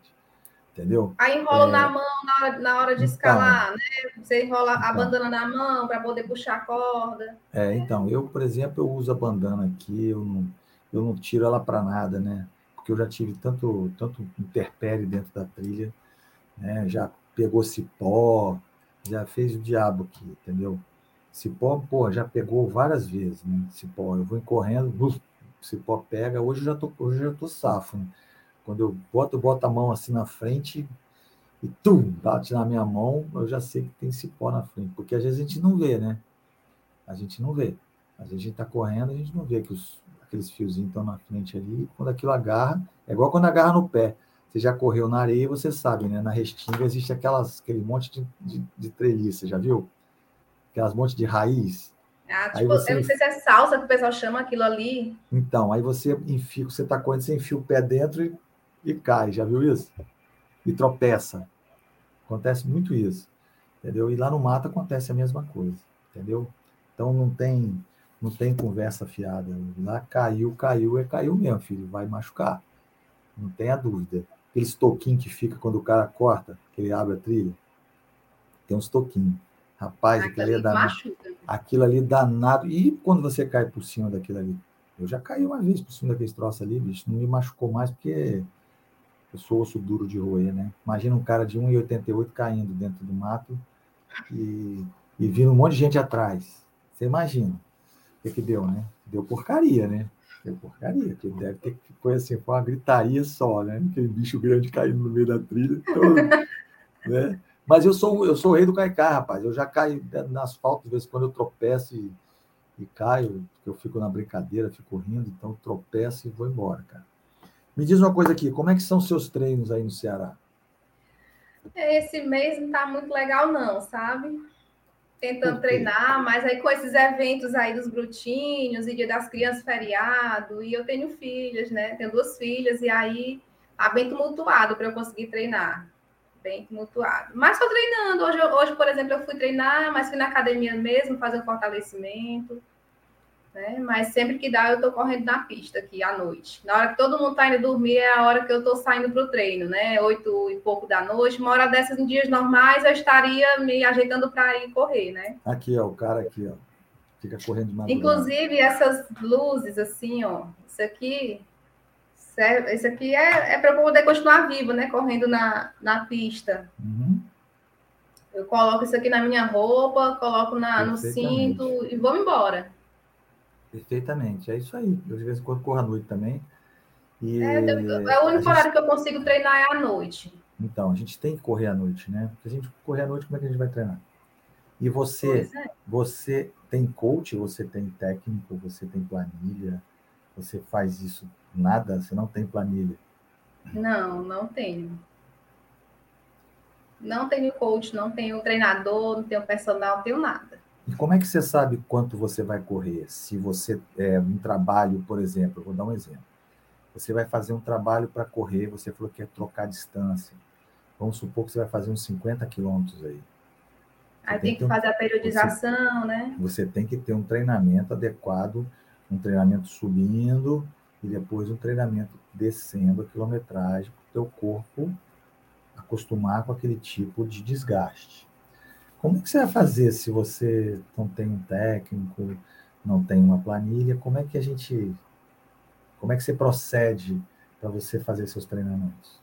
Entendeu? Aí enrola é... na mão na hora, na hora de então, escalar, né? Você enrola então, a bandana na mão para poder puxar a corda. É, então, eu, por exemplo, eu uso a bandana aqui, eu não eu não tiro ela para nada, né? Porque eu já tive tanto, tanto interpere dentro da trilha, né? Já pegou cipó, já fez o diabo aqui, entendeu? Cipó, pô, já pegou várias vezes, né? Cipó, eu vou correndo, buf, cipó pega. Hoje eu já tô, hoje eu já tô safo, né? Quando eu boto, boto a mão assim na frente e tum, bate na minha mão, eu já sei que tem cipó na frente, porque às vezes a gente não vê, né? A gente não vê. Às vezes a gente está correndo, a gente não vê que os, aqueles fiozinhos estão na frente ali, quando aquilo agarra, é igual quando agarra no pé. Você já correu na areia, você sabe, né? Na restinga existe aquelas, aquele monte de, de, de treliça, já viu? Aquelas monte de raiz. Ah, tipo, você... eu não sei se é salsa que o pessoal chama aquilo ali. Então, aí você enfia, você está correndo, você enfia o pé dentro e, e cai, já viu isso? E tropeça. Acontece muito isso, entendeu? E lá no mato acontece a mesma coisa, entendeu? Então não tem não tem conversa fiada. Lá caiu, caiu, é caiu mesmo, filho. Vai machucar. Não tenha dúvida. Aquele toquinho que fica quando o cara corta, que ele abre a trilha. Tem uns toquinhos. Rapaz, aquilo, ali é danado. Aquilo ali é danado. E quando você cai por cima daquilo ali? Eu já caí uma vez por cima daquele troço ali, bicho. Não me machucou mais porque Eu sou osso duro de roer, né? Imagina um cara de 1,88 caindo dentro do mato e, e vindo um monte de gente atrás. Você imagina que, que deu, né? Deu porcaria, né? Deu porcaria, que deve ter foi assim, foi uma gritaria só, né? Aquele bicho grande caindo no meio da trilha. Então, [laughs] né? Mas eu sou, eu sou o rei do caicá, rapaz. Eu já caio no asfalto, de vez em quando eu tropeço e, e caio, eu fico na brincadeira, fico rindo, então tropeço e vou embora, cara. Me diz uma coisa aqui, como é que são seus treinos aí no Ceará? Esse mês não tá muito legal, não, sabe? Tentando treinar, mas aí com esses eventos aí dos brutinhos e dia das crianças feriado, e eu tenho filhas, né? Tenho duas filhas, e aí tá bem tumultuado para eu conseguir treinar bem tumultuado. Mas estou treinando. Hoje, hoje, por exemplo, eu fui treinar, mas fui na academia mesmo, fazer um fortalecimento. Né? Mas sempre que dá, eu estou correndo na pista aqui à noite. Na hora que todo mundo está indo dormir, é a hora que eu estou saindo para o treino, né? Oito e pouco da noite. Uma hora dessas, em dias normais, eu estaria me ajeitando para ir correr, né? Aqui, ó, o cara aqui, ó. Fica correndo de madrugada. Inclusive, essas luzes, assim, ó. Isso aqui? Esse aqui é, é para poder continuar vivo, né? Correndo na, na pista. Uhum. Eu coloco isso aqui na minha roupa, coloco na, no cinto e vou embora. Perfeitamente, é isso aí. Eu de vez em quando corro à noite também. E é, é o único gente... horário que eu consigo treinar é à noite. Então, a gente tem que correr à noite, né? Porque se a gente correr à noite, como é que a gente vai treinar? E você, é. você tem coach, você tem técnico, você tem planilha, você faz isso Nada? Você não tem planilha? Não, não tenho. Não tenho coach, não tenho treinador, não tenho personal, não tenho nada. E como é que você sabe quanto você vai correr? Se você é um trabalho, por exemplo, vou dar um exemplo. Você vai fazer um trabalho para correr, você falou que quer trocar distância. Vamos supor que você vai fazer uns 50 quilômetros aí. Você aí tem, que, que fazer um, a periodização, você, né? Você tem que ter um treinamento adequado, um treinamento subindo, e depois um treinamento descendo a quilometragem para o teu corpo acostumar com aquele tipo de desgaste. Como é que você vai fazer se você não tem um técnico, não tem uma planilha? Como é que a gente, como é que você procede para você fazer seus treinamentos?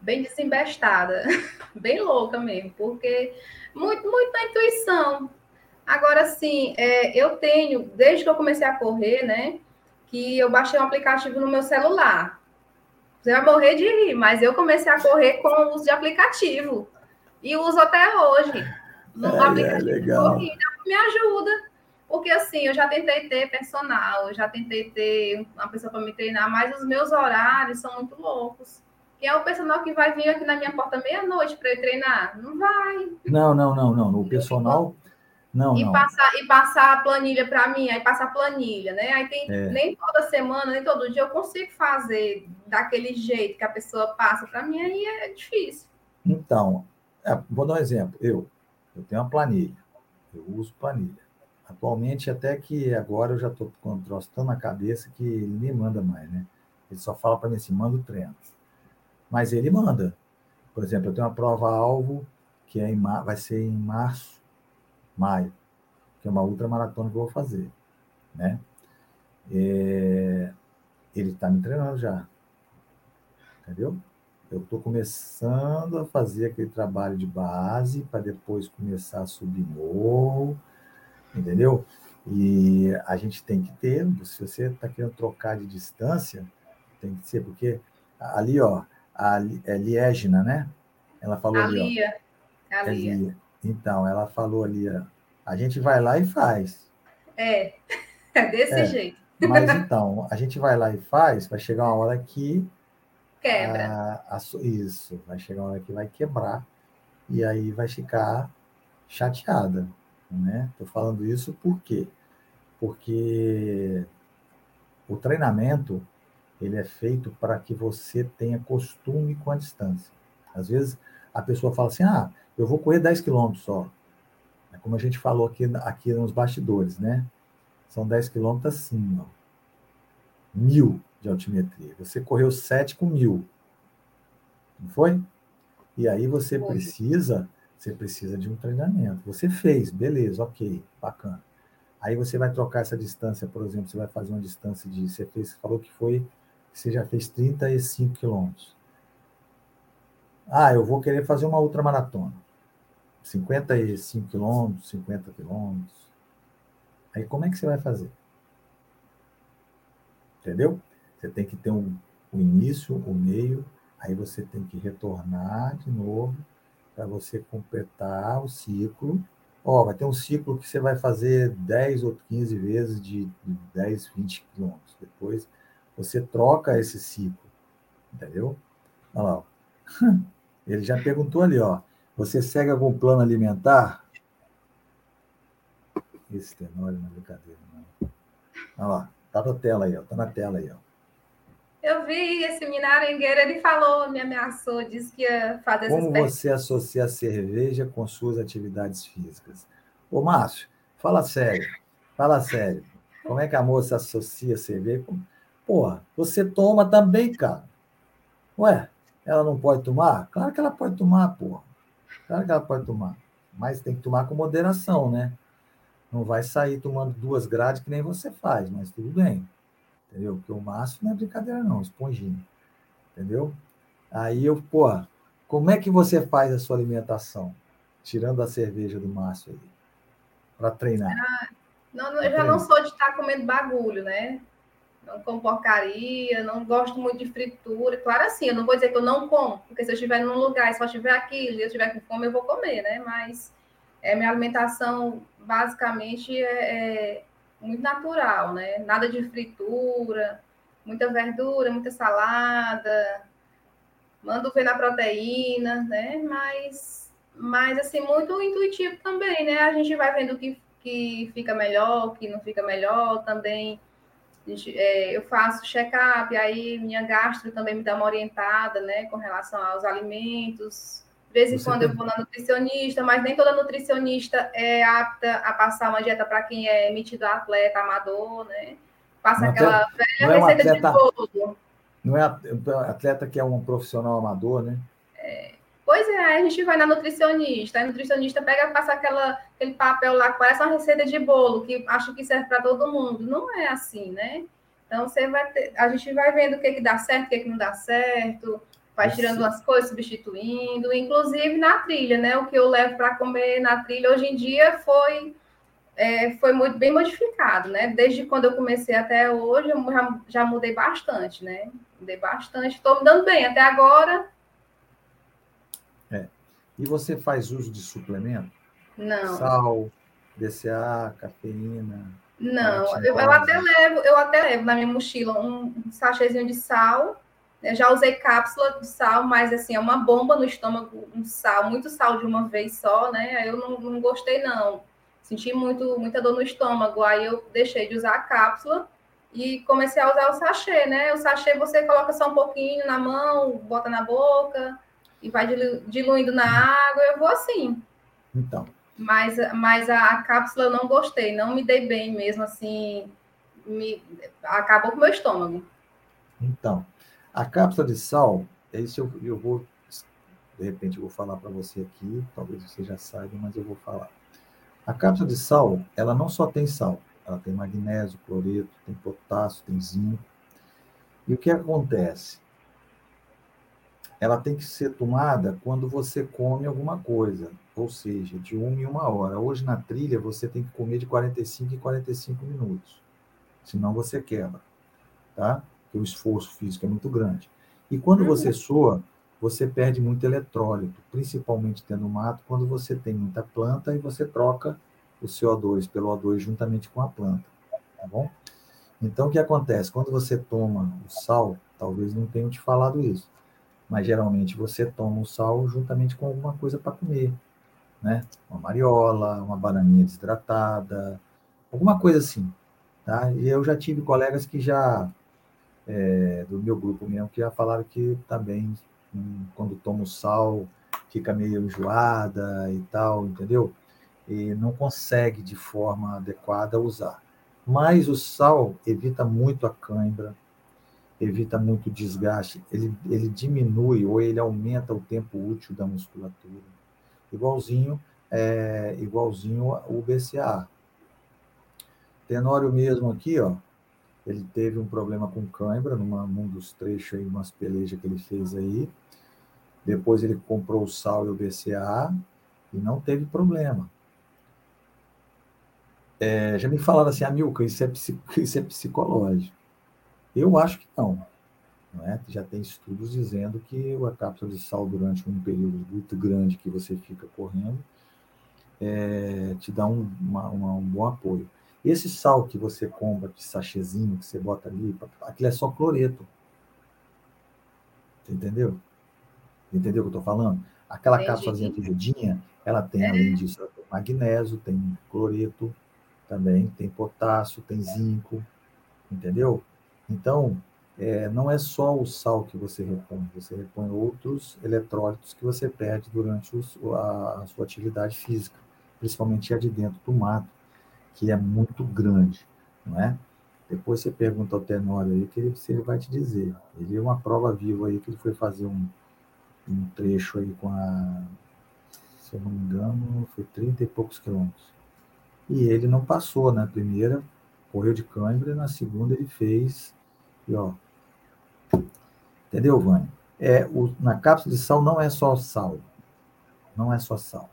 Bem desembestada, [laughs] bem louca mesmo, porque muito, muito na intuição. Agora, sim, é, eu tenho, desde que eu comecei a correr, né? que eu baixei um aplicativo no meu celular. Você vai morrer de rir, mas eu comecei a correr com o uso de aplicativo. E uso até hoje. No é, aplicativo é, legal. de corrida me ajuda. Porque assim, eu já tentei ter personal, eu já tentei ter uma pessoa para me treinar, mas os meus horários são muito loucos. Quem é o personal que vai vir aqui na minha porta meia-noite para eu treinar? Não vai. Não, não, não, não. O personal, não, e, não. Passar, e passar a planilha para mim, aí passar a planilha, né? Aí tem é. nem toda semana, nem todo dia eu consigo fazer daquele jeito que a pessoa passa para mim, aí é difícil. Então, é, vou dar um exemplo. Eu, eu tenho uma planilha, eu uso planilha. Atualmente, até que agora eu já estou com um troço tão na cabeça que ele nem manda mais, né? Ele só fala para mim assim, manda o treino. Mas ele manda. Por exemplo, eu tenho uma prova-alvo que é em, vai ser em março, maio, que é uma ultramaratona que eu vou fazer, né? É, ele está me treinando já, entendeu? Eu estou começando a fazer aquele trabalho de base para depois começar a subir morro, entendeu? E a gente tem que ter, se você está querendo trocar de distância, tem que ser, porque ali, ó, a, é Liegna, né? Ela falou a ali, Lia. ó. A Lia. É Lia. Então, ela falou ali, a gente vai lá e faz. É, [laughs] é desse é, jeito. Mas [laughs] então, a gente vai lá e faz, vai chegar uma hora que. Quebra. A, a, isso, vai chegar uma hora que vai quebrar, e aí vai ficar chateada. Né? Estou falando isso por quê? Porque o treinamento ele é feito para que você tenha costume com a distância. Às vezes a pessoa fala assim: ah, eu vou correr 10 quilômetros só. É como a gente falou aqui, aqui nos bastidores, né? São 10 quilômetros assim, ó. Mil de altimetria. Você correu 7 com mil. Não foi? E aí você foi. precisa, você precisa de um treinamento. Você fez, beleza, ok, bacana. Aí você vai trocar essa distância, por exemplo, você vai fazer uma distância de. Você fez, falou que foi, você já fez 35 quilômetros. Ah, eu vou querer fazer uma ultramaratona. 55 quilômetros, 50 quilômetros. Aí como é que você vai fazer? Entendeu? Você tem que ter um, o início, o meio, aí você tem que retornar de novo para você completar o ciclo. Ó, vai ter um ciclo que você vai fazer 10 ou 15 vezes de, de 10, 20 quilômetros. Depois você troca esse ciclo, entendeu? Olha lá. [laughs] Ele já perguntou ali, ó. Você segue algum plano alimentar? Esse tenório não é brincadeira, não. Olha lá. Tá na tela aí, ó. Tá na tela aí, ó. Eu vi esse minarengueiro, ele falou, me ameaçou, disse que ia fazer Como você associa a cerveja com suas atividades físicas? Ô, Márcio, fala sério. Fala sério. Como é que a moça associa a cerveja? Porra, você toma também, cara. Ué, ela não pode tomar? Claro que ela pode tomar, porra. Claro que ela pode tomar. Mas tem que tomar com moderação, né? Não vai sair tomando duas grades que nem você faz, mas tudo bem entendeu? Porque o Márcio não é brincadeira, não, esponjinho, entendeu? Aí eu, pô, como é que você faz a sua alimentação? Tirando a cerveja do Márcio aí, para treinar. Ah, não, eu já treinar. não sou de estar comendo bagulho, né? Não como porcaria, não gosto muito de fritura. Claro, assim, eu não vou dizer que eu não como, porque se eu estiver num lugar e só tiver aquilo e eu estiver com fome, eu vou comer, né? Mas é, minha alimentação, basicamente, é, é muito natural, né? Nada de fritura, muita verdura, muita salada, mando ver na proteína, né? Mas, mas assim, muito intuitivo também, né? A gente vai vendo que, que fica melhor, que não fica melhor também. Gente, é, eu faço check-up, aí minha gastro também me dá uma orientada, né, com relação aos alimentos, de vez em Você quando tem... eu vou na nutricionista, mas nem toda nutricionista é apta a passar uma dieta para quem é metido atleta, amador, né? Passa aquela atleta, velha é receita atleta, de bolo. Não é atleta que é um profissional amador, né? É, pois é, aí a gente vai na nutricionista, a nutricionista pega passa aquela, aquele papel lá parece uma receita de bolo, que acha que serve para todo mundo. Não é assim, né? Então você vai ter, a gente vai vendo o que, que dá certo, o que, que não dá certo, vai tirando umas coisas, substituindo, inclusive na trilha, né? O que eu levo para comer na trilha hoje em dia foi é, foi muito bem modificado, né? Desde quando eu comecei até hoje, eu já, já mudei bastante, né? Mudei bastante, estou me dando bem até agora. É. E você faz uso de suplemento? Não. Sal, DCA, cafeína? Não, eu, eu, até levo, eu até levo na minha mochila um sachêzinho de sal eu já usei cápsula de sal, mas assim, é uma bomba no estômago, um sal, muito sal de uma vez só, né? Aí eu não, não gostei, não. Senti muito, muita dor no estômago. Aí eu deixei de usar a cápsula e comecei a usar o sachê, né? O sachê você coloca só um pouquinho na mão, bota na boca e vai diluindo na água. Eu vou assim. Então. Mas, mas a, a cápsula eu não gostei, não me dei bem mesmo, assim. Me, acabou com o meu estômago. Então, a cápsula de sal, isso eu, eu vou, de repente, eu vou falar para você aqui, talvez você já saiba, mas eu vou falar. A cápsula de sal, ela não só tem sal, ela tem magnésio, cloreto, tem potássio, tem zinco. E o que acontece? Ela tem que ser tomada quando você come alguma coisa, ou seja, de uma em uma hora. Hoje na trilha você tem que comer de 45 em 45 minutos, senão você quebra, tá? Porque o esforço físico é muito grande. E quando uhum. você soa, você perde muito eletrólito, principalmente tendo mato, quando você tem muita planta e você troca o CO2 pelo O2 juntamente com a planta, tá bom? Então, o que acontece? Quando você toma o sal, talvez não tenham te falado isso, mas geralmente você toma o sal juntamente com alguma coisa para comer, né? Uma mariola, uma bananinha desidratada, alguma coisa assim, tá? E eu já tive colegas que já é, do meu grupo mesmo, que já falaram que também, hum, quando toma o sal, fica meio enjoada e tal, entendeu? E não consegue de forma adequada usar. Mas o sal evita muito a cãibra, evita muito desgaste, ele, ele diminui ou ele aumenta o tempo útil da musculatura. Igualzinho, é, igualzinho o BCA. Tenório mesmo aqui, ó, ele teve um problema com cãibra numa, num dos trechos aí, umas pelejas que ele fez aí. Depois ele comprou o sal e o BCA e não teve problema. É, já me falaram assim, Amilca, isso é, [laughs] isso é psicológico. Eu acho que não. não é? Já tem estudos dizendo que a cápsula de sal, durante um período muito grande que você fica correndo, é, te dá um, uma, uma, um bom apoio. Esse sal que você compra de sachêzinho, que você bota ali, aquilo é só cloreto. Você entendeu? Entendeu o que eu estou falando? Aquela cápsulazinha verdinha, ela tem, é. além disso, magnésio, tem cloreto também, tem potássio, tem zinco, entendeu? Então, é, não é só o sal que você repõe, você repõe outros eletrólitos que você perde durante os, a, a sua atividade física, principalmente a de dentro do mato, que é muito grande, não é? Depois você pergunta ao Tenório aí que ele, se ele vai te dizer. Ele é uma prova viva aí que ele foi fazer um, um trecho aí com a, se eu não me engano, foi 30 e poucos quilômetros. E ele não passou na primeira, correu de câimbra, na segunda ele fez, e ó, entendeu, Vânia? É, o, na cápsula de sal não é só sal, não é só sal.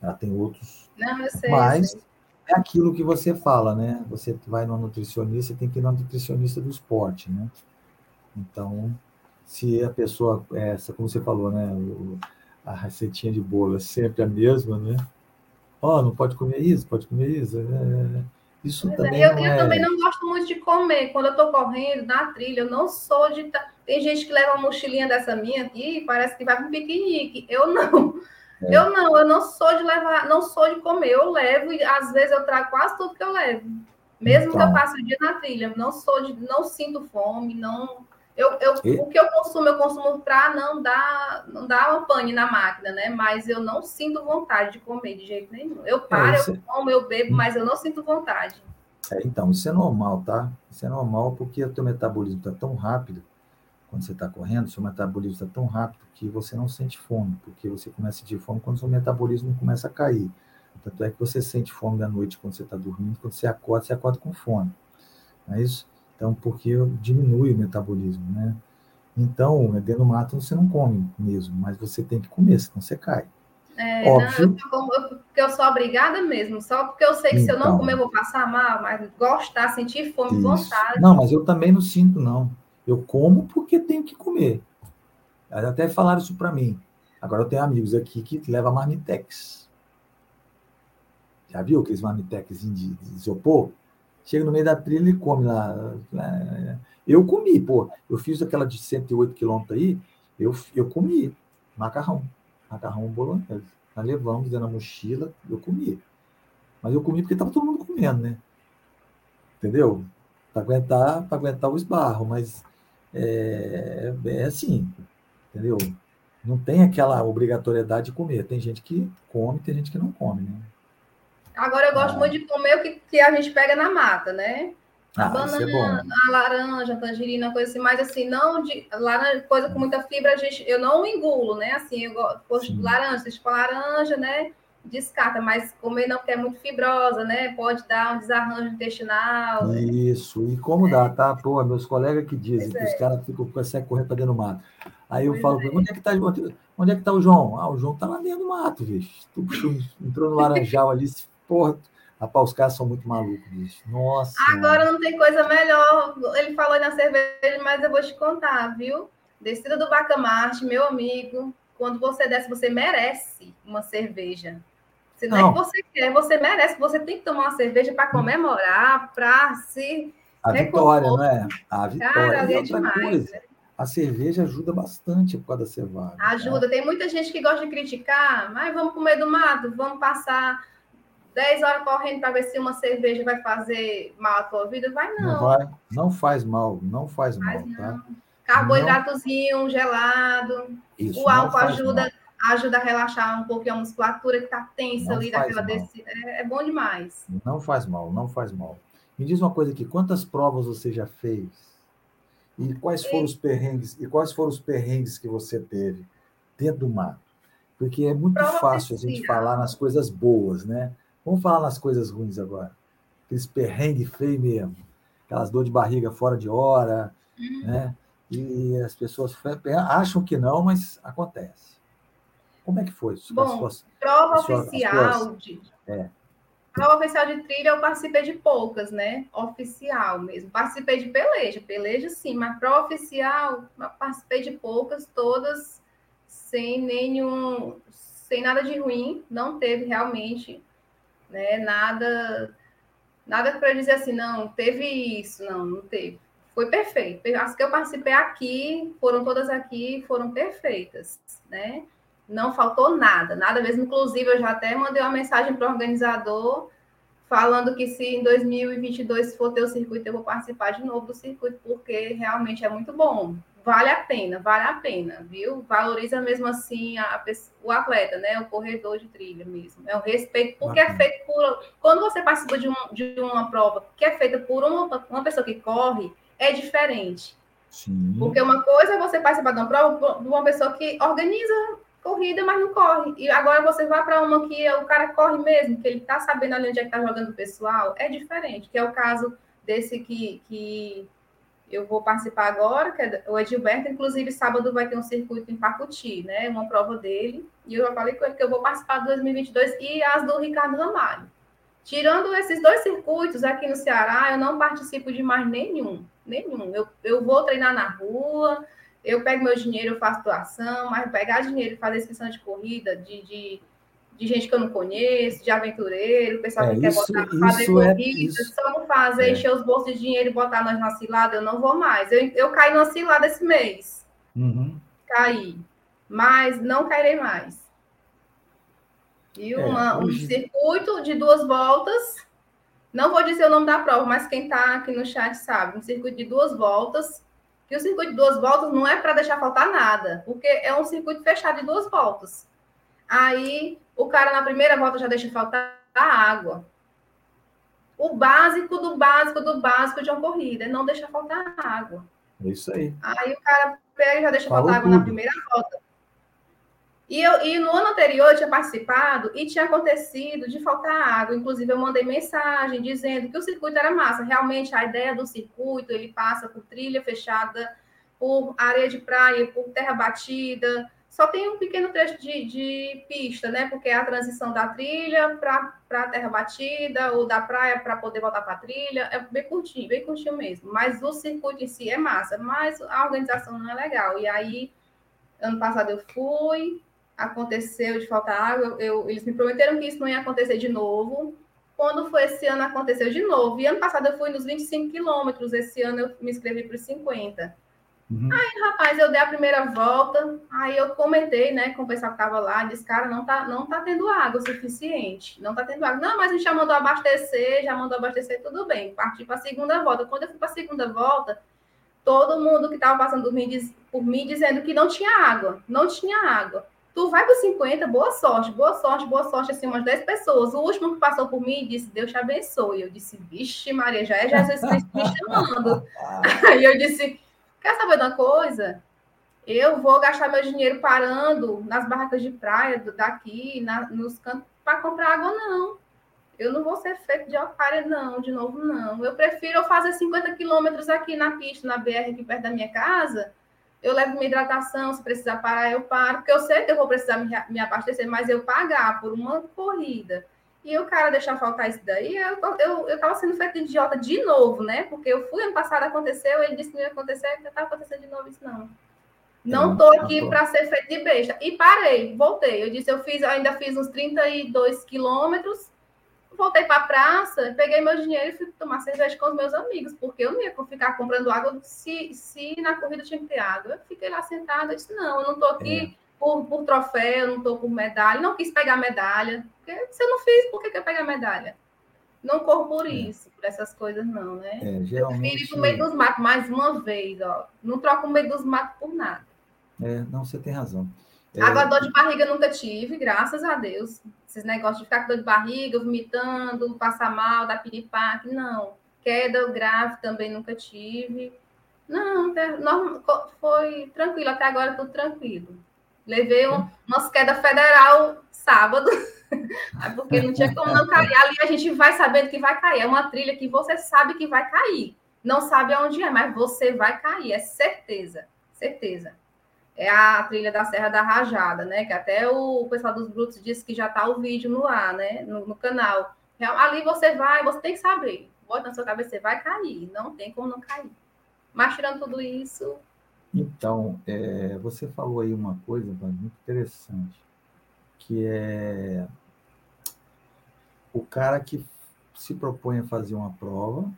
Ela tem outros, não, eu sei, mas eu sei. É aquilo que você fala, né? Você vai no nutricionista, tem que ir no nutricionista do esporte, né? Então, se a pessoa, essa, como você falou, né? A receitinha de bolo é sempre a mesma, né? Ó, oh, não pode comer isso, pode comer isso. É, isso Mas é, também eu, não eu é... também não gosto muito de comer. Quando eu estou correndo na trilha, eu não sou de. Tem gente que leva uma mochilinha dessa minha aqui, parece que vai um piquenique. Eu não. É. Eu não, eu não sou de levar, não sou de comer. Eu levo e às vezes eu trago quase tudo que eu levo. Mesmo então. que eu então. passe o dia na trilha, não sou de, não sinto fome, não eu, eu, e... O que eu consumo, eu consumo para não dar, não dar uma pane na máquina, né? Mas eu não sinto vontade de comer de jeito nenhum. Eu paro, é, eu é como, eu bebo, mas eu não sinto vontade. É, então, isso é normal, tá? Isso é normal porque o teu metabolismo está tão rápido, quando você está correndo, seu metabolismo está tão rápido que você não sente fome, porque você começa a sentir fome quando seu metabolismo começa a cair. Tanto é que você sente fome da noite quando você está dormindo, quando você acorda, você acorda com fome. Não é isso? Então, porque diminui o metabolismo, né? Então, dentro do mato você não come mesmo, mas você tem que comer, senão você cai. É, Óbvio. Não, eu, porque eu sou obrigada mesmo, só porque eu sei que então, se eu não então. comer eu vou passar mal, mas gostar, sentir fome, isso. vontade. Não, mas eu também não sinto, não. Eu como porque tenho que comer. Até falaram isso para mim. Agora eu tenho amigos aqui que levam marmitex. Já viu aqueles marmitex de, isopor? chega no meio da trilha e come lá. Né? Eu comi, pô. Eu fiz aquela de 108 quilômetros aí, eu, eu comi macarrão. Macarrão bolonhesa. Nós levamos dentro da mochila, eu comi. Mas eu comi porque estava todo mundo comendo, né? Entendeu? Para aguentar, aguentar o esbarro, mas é, é assim, entendeu? Não tem aquela obrigatoriedade de comer. Tem gente que come, tem gente que não come, né? Agora eu gosto ah. muito de comer o que, que a gente pega na mata, né? A ah, banana, é a laranja, a tangerina, coisa assim, mas assim, não de laranja, coisa com muita fibra, a gente, eu não engulo, né? Assim, eu gosto de laranja, se for laranja, né? Descarta, mas comer não, porque é muito fibrosa, né? Pode dar um desarranjo intestinal. Isso, e como é. dá, tá? Pô, meus colegas que dizem pois que é. os caras ficam conseguem correr para dentro do mato. Aí eu pois falo, é. onde é que tá onde é que tá o João? Ah, o João tá lá dentro do mato, bicho. Tu [laughs] entrou no laranjal ali, porra, rapaz, os caras são muito malucos, bicho. Nossa. Agora não tem coisa melhor. Ele falou na cerveja, mas eu vou te contar, viu? Descida do Bacamarte, meu amigo. Quando você desce, você merece uma cerveja. Se não, não. é que você quer, você merece. Você tem que tomar uma cerveja para comemorar, para se. A vitória, não é? A vitória. Cara, é demais. Coisa, né? a cerveja ajuda bastante por causa da cevada. Ajuda. Né? Tem muita gente que gosta de criticar, mas vamos comer do mato, vamos passar 10 horas correndo para ver se uma cerveja vai fazer mal à tua vida? Vai não. Não vai, não faz mal, não faz, faz mal, tá? Carboidratozinho, não... gelado. Isso, o álcool ajuda, ajuda a relaxar um pouquinho a musculatura que está tensa não ali daquela descida. É, é, bom demais. Não faz mal, não faz mal. Me diz uma coisa aqui, quantas provas você já fez? E quais foram os perrengues? E quais foram os perrengues que você teve dentro do mato? Porque é muito Prova fácil a gente falar nas coisas boas, né? Vamos falar nas coisas ruins agora. Aqueles perrengue feio mesmo. Aquelas dor de barriga fora de hora, uhum. né? e as pessoas acham que não, mas acontece. Como é que foi? Bom, prova oficial suas... de... É. Prova oficial de trilha eu participei de poucas, né? Oficial mesmo. Participei de peleja, peleja sim, mas prova oficial participei de poucas, todas sem nenhum, sem nada de ruim, não teve realmente, né? Nada, nada para dizer assim, não, teve isso, não, não teve. Foi perfeito. As que eu participei aqui, foram todas aqui, foram perfeitas, né? Não faltou nada, nada mesmo. Inclusive, eu já até mandei uma mensagem para o organizador falando que se em 2022 for ter o circuito, eu vou participar de novo do circuito, porque realmente é muito bom. Vale a pena, vale a pena, viu? Valoriza mesmo assim a, o atleta, né? O corredor de trilha mesmo. É o respeito, porque é feito por. Quando você participa de, um, de uma prova que é feita por uma, uma pessoa que corre, é diferente. Sim. Porque uma coisa é você participar de uma prova de uma pessoa que organiza corrida, mas não corre. E agora você vai para uma que o cara corre mesmo, que ele está sabendo ali onde é que está jogando o pessoal, é diferente, que é o caso desse que, que eu vou participar agora, que é o Edilberto, inclusive sábado vai ter um circuito em Pacuti, né, uma prova dele, e eu já falei com ele que eu vou participar de 2022 e as do Ricardo Ramalho. Tirando esses dois circuitos aqui no Ceará, eu não participo de mais nenhum, nenhum. Eu, eu vou treinar na rua, eu pego meu dinheiro, eu faço doação, mas pegar dinheiro e fazer inscrição de corrida, de, de, de, gente que eu não conheço, de aventureiro, pessoal é, que isso, quer botar, fazer é corrida, é, só não fazer, é. encher os bolsos de dinheiro e botar nós na cilada, eu não vou mais. Eu, eu caí numa cilada esse mês. Uhum. Caí. Mas não cairei mais. E é, uma, hoje... um circuito de duas voltas. Não vou dizer o nome da prova, mas quem está aqui no chat sabe. Um circuito de duas voltas que o circuito de duas voltas não é para deixar faltar nada, porque é um circuito fechado de duas voltas. Aí o cara na primeira volta já deixa faltar a água. O básico do básico do básico de uma corrida é não deixar faltar água. É isso aí. Aí o cara pega e já deixa Falou faltar água tudo. na primeira volta. E, eu, e no ano anterior eu tinha participado e tinha acontecido de faltar água. Inclusive, eu mandei mensagem dizendo que o circuito era massa. Realmente, a ideia do circuito, ele passa por trilha fechada, por areia de praia, por terra batida. Só tem um pequeno trecho de, de pista, né? Porque é a transição da trilha para a terra batida ou da praia para poder voltar para a trilha. É bem curtinho, bem curtinho mesmo. Mas o circuito em si é massa, mas a organização não é legal. E aí, ano passado eu fui, aconteceu de faltar água, eu, eles me prometeram que isso não ia acontecer de novo. Quando foi esse ano, aconteceu de novo. E ano passado eu fui nos 25 quilômetros, esse ano eu me inscrevi para os 50. Uhum. Aí, rapaz, eu dei a primeira volta, aí eu comentei, né, com o pessoal que estava lá, disse, cara, não tá, não tá tendo água suficiente, não tá tendo água. Não, mas a gente já mandou abastecer, já mandou abastecer, tudo bem. Parti para a segunda volta. Quando eu fui para a segunda volta, todo mundo que estava passando por mim, por mim dizendo que não tinha água, não tinha água. Tu vai para 50, boa sorte, boa sorte, boa sorte, assim, umas 10 pessoas. O último que passou por mim disse, Deus te abençoe. Eu disse, vixe, Maria, já é Jesus Cristo me chamando. [laughs] Aí eu disse, quer saber de uma coisa? Eu vou gastar meu dinheiro parando nas barracas de praia daqui, na, nos cantos, para comprar água, não. Eu não vou ser feito de otária, não, de novo, não. Eu prefiro fazer 50 quilômetros aqui na pista, na BR, aqui perto da minha casa, eu levo minha hidratação, se precisar parar, eu paro, porque eu sei que eu vou precisar me, me abastecer, mas eu pagar por uma corrida e o cara deixar faltar isso daí, eu, eu, eu tava sendo feito idiota de novo, né? Porque eu fui ano passado, aconteceu, ele disse que não ia acontecer, já tá acontecendo de novo isso, não. Não tô aqui para ser feito de besta. E parei, voltei. Eu disse, eu fiz, eu ainda fiz uns 32 quilômetros, voltei para a praça, peguei meu dinheiro e fui tomar cerveja com os meus amigos, porque eu não ia ficar comprando água se, se na corrida tinha que ter água. Eu fiquei lá sentada e disse: não, eu não estou aqui é. por, por troféu, não estou por medalha, não quis pegar medalha. Porque se eu não fiz, por que, que eu pegar medalha? Não corro por é. isso, por essas coisas, não, né? É, geralmente... Eu ir meio dos matos mais uma vez, ó. Não troco o meio dos matos por nada. É, não, você tem razão. É... Agora, dor de barriga nunca tive, graças a Deus. Esses negócios de ficar com dor de barriga, vomitando, passar mal, dar piripaque, não. Queda grave também nunca tive. Não, foi tranquilo, até agora tudo tranquilo. Levei um, umas quedas federal sábado, [laughs] porque não tinha como não cair. Ali a gente vai sabendo que vai cair. É uma trilha que você sabe que vai cair. não sabe aonde é, mas você vai cair, é certeza, certeza. É a trilha da Serra da Rajada, né? Que até o pessoal dos Brutos disse que já está o vídeo no ar, né? No, no, canal. Ali você vai, você tem que saber. Bota na sua cabeça, você vai cair, não tem como não cair. Mas tirando tudo isso. Então, é, você falou aí uma coisa muito interessante, que é o cara que se propõe a fazer uma prova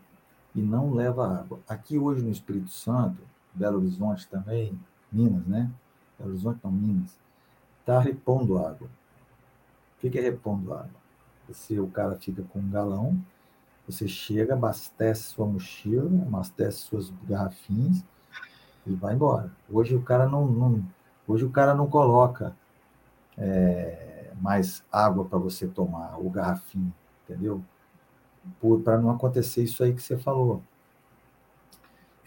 e não leva água. Aqui hoje no Espírito Santo, Belo Horizonte também, Minas, né? Belo Horizonte não, Minas, está repondo água. O que é repondo água? Você, o cara fica com um galão, você chega, abastece sua mochila, abastece suas garrafinhas e vai embora. Hoje o cara não, não hoje o cara não coloca é, mais água para você tomar, o garrafinho, entendeu? Para não acontecer isso aí que você falou.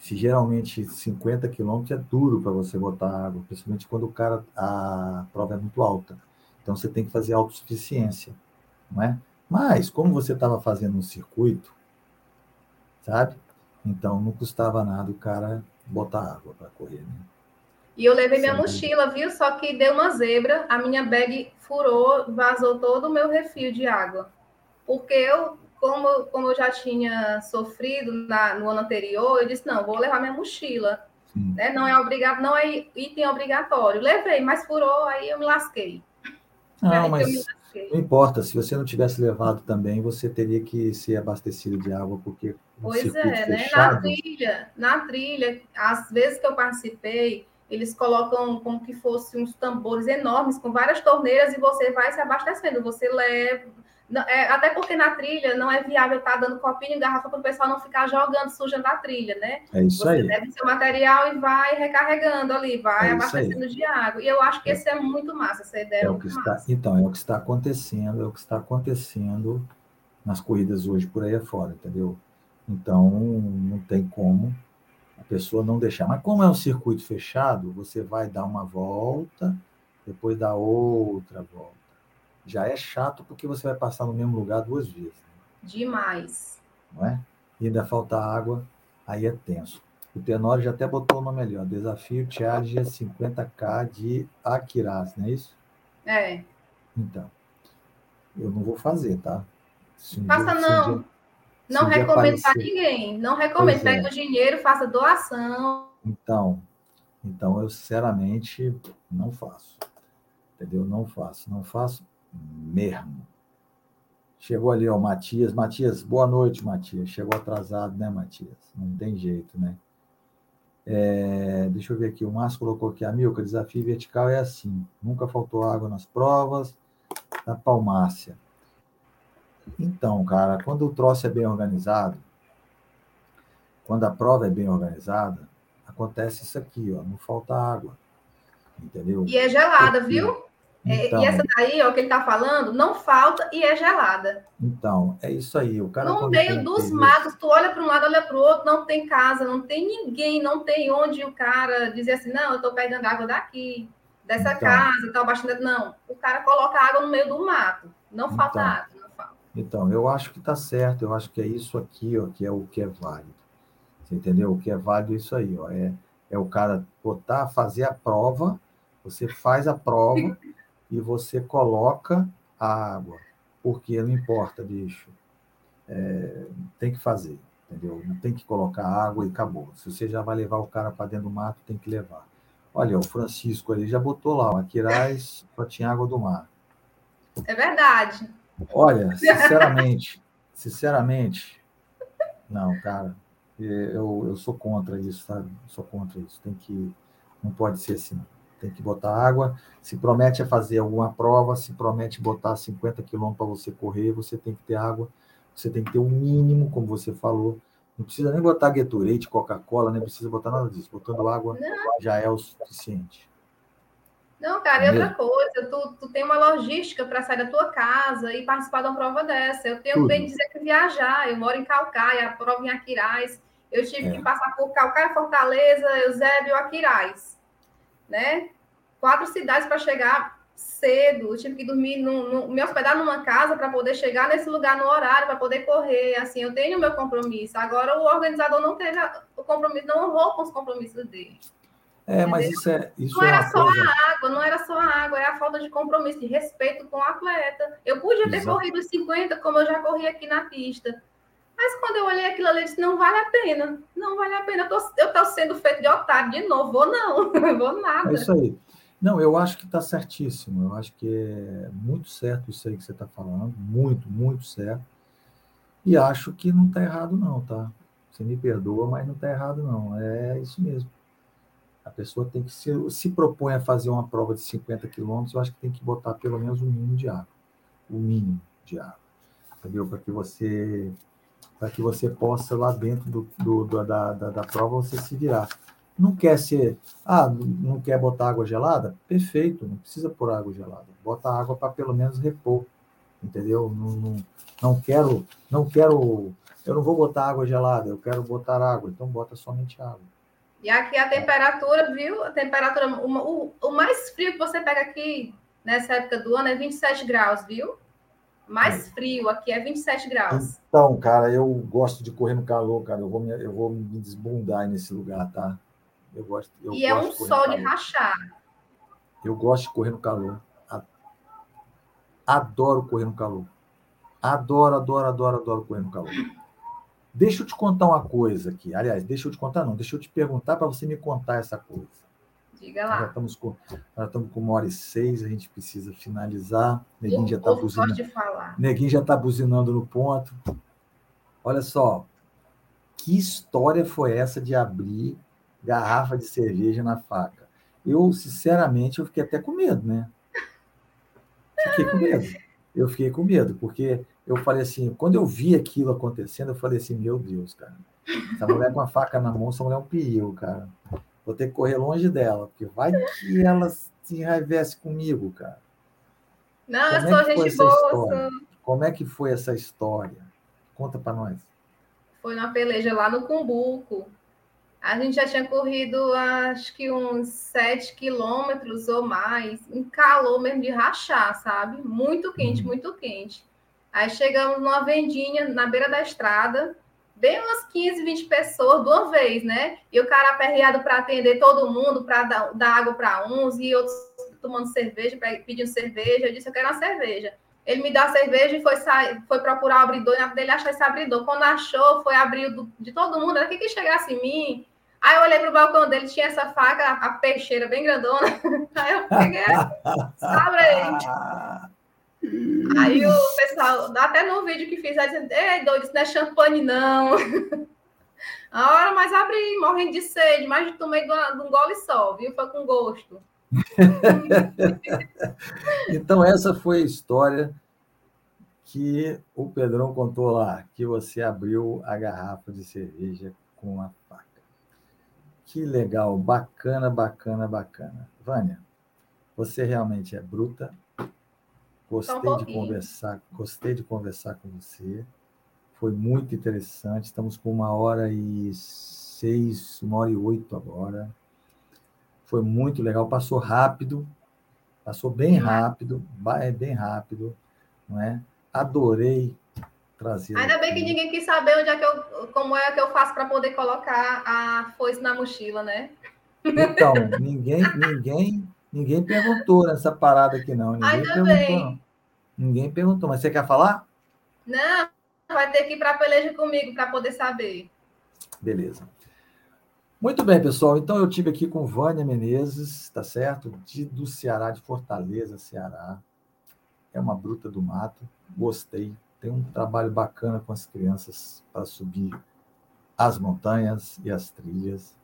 Se geralmente 50 quilômetros é duro para você botar água, principalmente quando o cara a prova é muito alta. Então você tem que fazer autossuficiência, não é? Mas como você estava fazendo um circuito, sabe? Então não custava nada o cara botar água para correr, né? E eu levei minha mochila, viu? Só que deu uma zebra, a minha bag furou, vazou todo o meu refil de água. Porque eu, como, como eu já tinha sofrido na, no ano anterior, eu disse, não, vou levar minha mochila. Né? Não é obrigado, não é item obrigatório. Levei, mas furou, aí eu me lasquei. Não, mas não importa, se você não tivesse levado também, você teria que ser abastecido de água, porque. Pois é, né? Na trilha, na trilha, às vezes que eu participei, eles colocam como que fosse uns tambores enormes com várias torneiras e você vai se abastecendo. Você leva. É, até porque na trilha não é viável estar tá dando copinho e garrafa para o pessoal não ficar jogando, sujando a trilha, né? É isso você aí. Você leva seu material e vai recarregando ali, vai é abastecendo de água. E eu acho que é. esse é muito massa, essa ideia é, é o que está, massa. Então, é o que está acontecendo, é o que está acontecendo nas corridas hoje por aí afora, entendeu? Então, não tem como a pessoa não deixar. Mas como é um circuito fechado, você vai dar uma volta, depois dá outra volta. Já é chato porque você vai passar no mesmo lugar duas vezes. Demais. Não é? E ainda falta água, aí é tenso. O Tenório já até botou o nome ali, ó, Desafio Challenge 50K de Aquiraz, não é isso? É. Então, eu não vou fazer, tá? Um Faça dia, não. Um dia, não recomendo para ninguém. Não recomendo. Pois Pega é. o dinheiro, faça doação. Então, então eu sinceramente não faço. Entendeu? Não faço. Não faço mesmo. Chegou ali, ó, o Matias. Matias, boa noite, Matias. Chegou atrasado, né, Matias? Não tem jeito, né? É, deixa eu ver aqui. O Márcio colocou aqui, a Milka, desafio vertical é assim. Nunca faltou água nas provas da Palmácia. Então, cara, quando o troço é bem organizado, quando a prova é bem organizada, acontece isso aqui, ó, não falta água. Entendeu? E é gelada, viu? Então, e essa daí, ó, que ele tá falando, não falta e é gelada. Então, é isso aí. O cara, no meio dos matos, tu olha para um lado, olha para o outro, não tem casa, não tem ninguém, não tem onde o cara dizer assim, não, eu estou pegando água daqui, dessa então, casa, tal, baixando. Não, o cara coloca água no meio do mato. Não falta então, água. Então, eu acho que está certo, eu acho que é isso aqui, ó, que é o que é válido. Você entendeu? O que é válido é isso aí, ó. É, é o cara botar, fazer a prova, você faz a prova [laughs] e você coloca a água. Porque não importa, bicho. É, tem que fazer, entendeu? Não tem que colocar água e acabou. Se você já vai levar o cara para dentro do mato, tem que levar. Olha, o Francisco ali já botou lá, o Aquiraz só tinha água do mar. É verdade. Olha, sinceramente, [laughs] sinceramente, não, cara, eu, eu sou contra isso, sabe? Sou contra isso. Tem que, não pode ser assim. Tem que botar água. Se promete a fazer alguma prova, se promete botar 50 quilômetros para você correr, você tem que ter água. Você tem que ter o um mínimo, como você falou. Não precisa nem botar Gatorade, Coca-Cola, nem precisa botar nada disso. Botando água não. já é o suficiente. Não, cara, e outra coisa, tu, tu tem uma logística para sair da tua casa e participar de uma prova dessa. Eu tenho Tudo. bem dizer que viajar, eu moro em Calcaia, a prova em Aquiraz. Eu tive é. que passar por Calcaia, Fortaleza, Eusébio e Aquiraz. Né? Quatro cidades para chegar cedo, eu tive que dormir, no, no, me hospedar numa casa para poder chegar nesse lugar no horário, para poder correr. Assim, eu tenho meu compromisso. Agora, o organizador não teve o compromisso, não honrou com os compromissos dele. É, mas isso é. Isso não é era só coisa... a água, não era só a água, é a falta de compromisso, de respeito com o atleta. Eu podia ter Exato. corrido os 50, como eu já corri aqui na pista. Mas quando eu olhei aquilo ali, eu disse, não vale a pena. Não vale a pena. Eu tô sendo feito de otário de novo. Vou [laughs] não, vou nada. É isso aí. Não, eu acho que está certíssimo. Eu acho que é muito certo isso aí que você está falando. Muito, muito certo. E acho que não está errado, não, tá? Você me perdoa, mas não está errado, não. É isso mesmo. A pessoa tem que se, se propõe a fazer uma prova de 50 quilômetros, eu acho que tem que botar pelo menos um mínimo de água. O mínimo de água. Entendeu? Para que você para que você possa lá dentro do, do, do da, da, da, prova você se virar. Não quer ser, ah, não quer botar água gelada? Perfeito, não precisa pôr água gelada. Bota água para pelo menos repor, entendeu? Não, não, não quero, não quero, eu não vou botar água gelada, eu quero botar água, então bota somente água. E aqui a temperatura, viu? A temperatura, o, o, mais frio que você pega aqui nessa época do ano é 27 graus, viu? Mais frio, aqui é 27 graus. Então, cara, eu gosto de correr no calor, cara. Eu vou me, eu vou me desbundar nesse lugar, tá? Eu gosto. Eu e é gosto é um sol de rachar. Eu gosto de correr no calor. Adoro correr no calor. Adoro, adoro, adoro, adoro correr no calor. Deixa eu te contar uma coisa aqui. Aliás, deixa eu te contar, não. Deixa eu te perguntar para você me contar essa coisa. Diga lá. Já estamos com, já estamos com uma hora e seis, a gente precisa finalizar. Neguinho já está buzinando. Neguinho já está buzinando no ponto. Olha só. Que história foi essa de abrir garrafa de cerveja na faca? Eu, sinceramente, eu fiquei até com medo, né? Fiquei com medo. Eu fiquei com medo, porque eu falei assim, quando eu vi aquilo acontecendo, eu falei assim, meu Deus, cara, essa mulher com a faca na mão, essa mulher é um perigo, cara. Vou ter que correr longe dela, porque vai que ela se enraivesse comigo, cara. Não, Como eu é sou gente boa. Como é que foi essa história? Conta para nós. Foi na peleja lá no Cumbuco. A gente já tinha corrido, acho que uns 7 quilômetros ou mais, em calor mesmo de rachar, sabe? Muito quente, uhum. muito quente. Aí chegamos numa vendinha na beira da estrada, bem umas 15, 20 pessoas de uma vez, né? E o cara aperreado para atender todo mundo, para dar, dar, água para uns e outros tomando cerveja, pedindo cerveja. Eu disse, eu quero uma cerveja. Ele me deu a cerveja e foi, foi procurar o abridor, e na dele achou esse abridor. Quando achou, foi abrir do, de todo mundo, era que que chegasse em mim. Aí eu olhei pro balcão dele, tinha essa faca, a peixeira bem grandona. [laughs] Aí eu peguei, [laughs] sabe? Aí o pessoal, até no vídeo que fiz, dizendo, ei, doido, isso não é champanhe, não. [laughs] A hora mais abri, morrendo de sede, mas tomei de um gole só, viu? Foi com gosto. [laughs] então, essa foi a história que o Pedrão contou lá, que você abriu a garrafa de cerveja com a faca. Que legal, bacana, bacana, bacana. Vânia, você realmente é bruta, Gostei um de conversar, gostei de conversar com você. Foi muito interessante. Estamos com uma hora e seis, uma hora e oito agora. Foi muito legal. Passou rápido, passou bem rápido, é bem rápido, não é? Adorei trazer. Ainda bem que ninguém quis saber onde é que eu, como é que eu faço para poder colocar a foice na mochila, né? Então, [laughs] ninguém, ninguém, ninguém perguntou nessa parada aqui não. Ninguém Ainda perguntou. Bem. Ninguém perguntou, mas você quer falar? Não, vai ter que ir para a peleja comigo para poder saber. Beleza. Muito bem, pessoal. Então eu tive aqui com Vânia Menezes, tá certo? De, do Ceará, de Fortaleza, Ceará. É uma bruta do mato. Gostei. Tem um trabalho bacana com as crianças para subir as montanhas e as trilhas.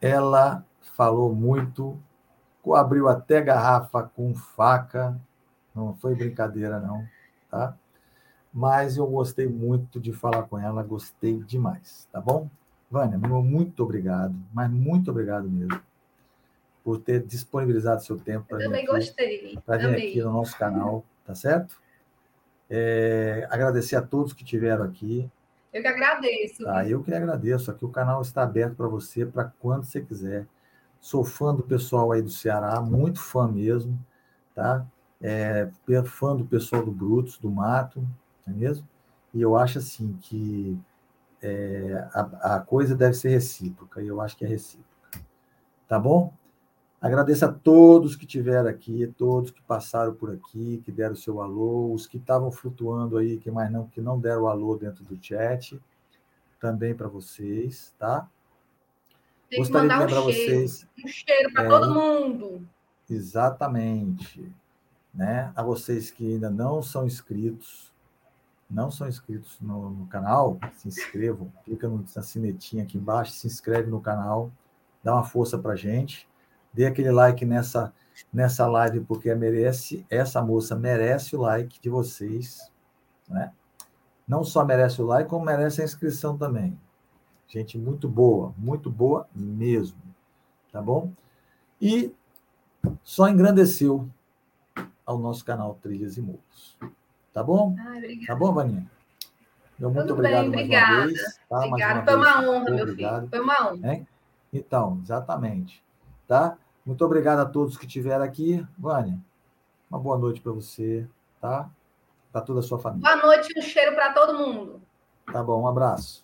Ela falou muito, abriu até garrafa com faca, não foi brincadeira, não, tá? Mas eu gostei muito de falar com ela, gostei demais, tá bom? Vânia, muito obrigado, mas muito obrigado mesmo por ter disponibilizado seu tempo para vir, aqui, vir aqui no nosso canal, tá certo? É, agradecer a todos que estiveram aqui. Eu que agradeço. Tá, eu que agradeço. Aqui o canal está aberto para você, para quando você quiser. Sou fã do pessoal aí do Ceará, muito fã mesmo tá? É, fã do pessoal do Brutos, do Mato, não é mesmo? E eu acho assim que é, a, a coisa deve ser recíproca, e eu acho que é recíproca. Tá bom? Agradeço a todos que tiveram aqui, todos que passaram por aqui, que deram o seu alô, os que estavam flutuando aí, que mais não, que não deram o alô dentro do chat, também para vocês, tá? Tem Gostaria de lembrar um cheiro, vocês. Um cheiro para é, todo mundo. Exatamente. Né? A vocês que ainda não são inscritos, não são inscritos no, no canal, se inscrevam, clica na sinetinha aqui embaixo, se inscreve no canal, dá uma força para gente Dê aquele like nessa, nessa live, porque merece, essa moça merece o like de vocês. Né? Não só merece o like, como merece a inscrição também. Gente muito boa, muito boa mesmo. Tá bom? E só engrandeceu ao nosso canal Trilhas e Morros. Tá bom? Ai, tá bom, Vaninha? Meu muito Tudo obrigado bem, mais obrigada. uma vez. Tá? Obrigada, uma foi uma vez. honra, meu filho. Foi uma honra. Então, exatamente. Tá? Muito obrigado a todos que estiveram aqui. Vânia, uma boa noite para você, tá? Para toda a sua família. Boa noite e um cheiro para todo mundo. Tá bom, um abraço.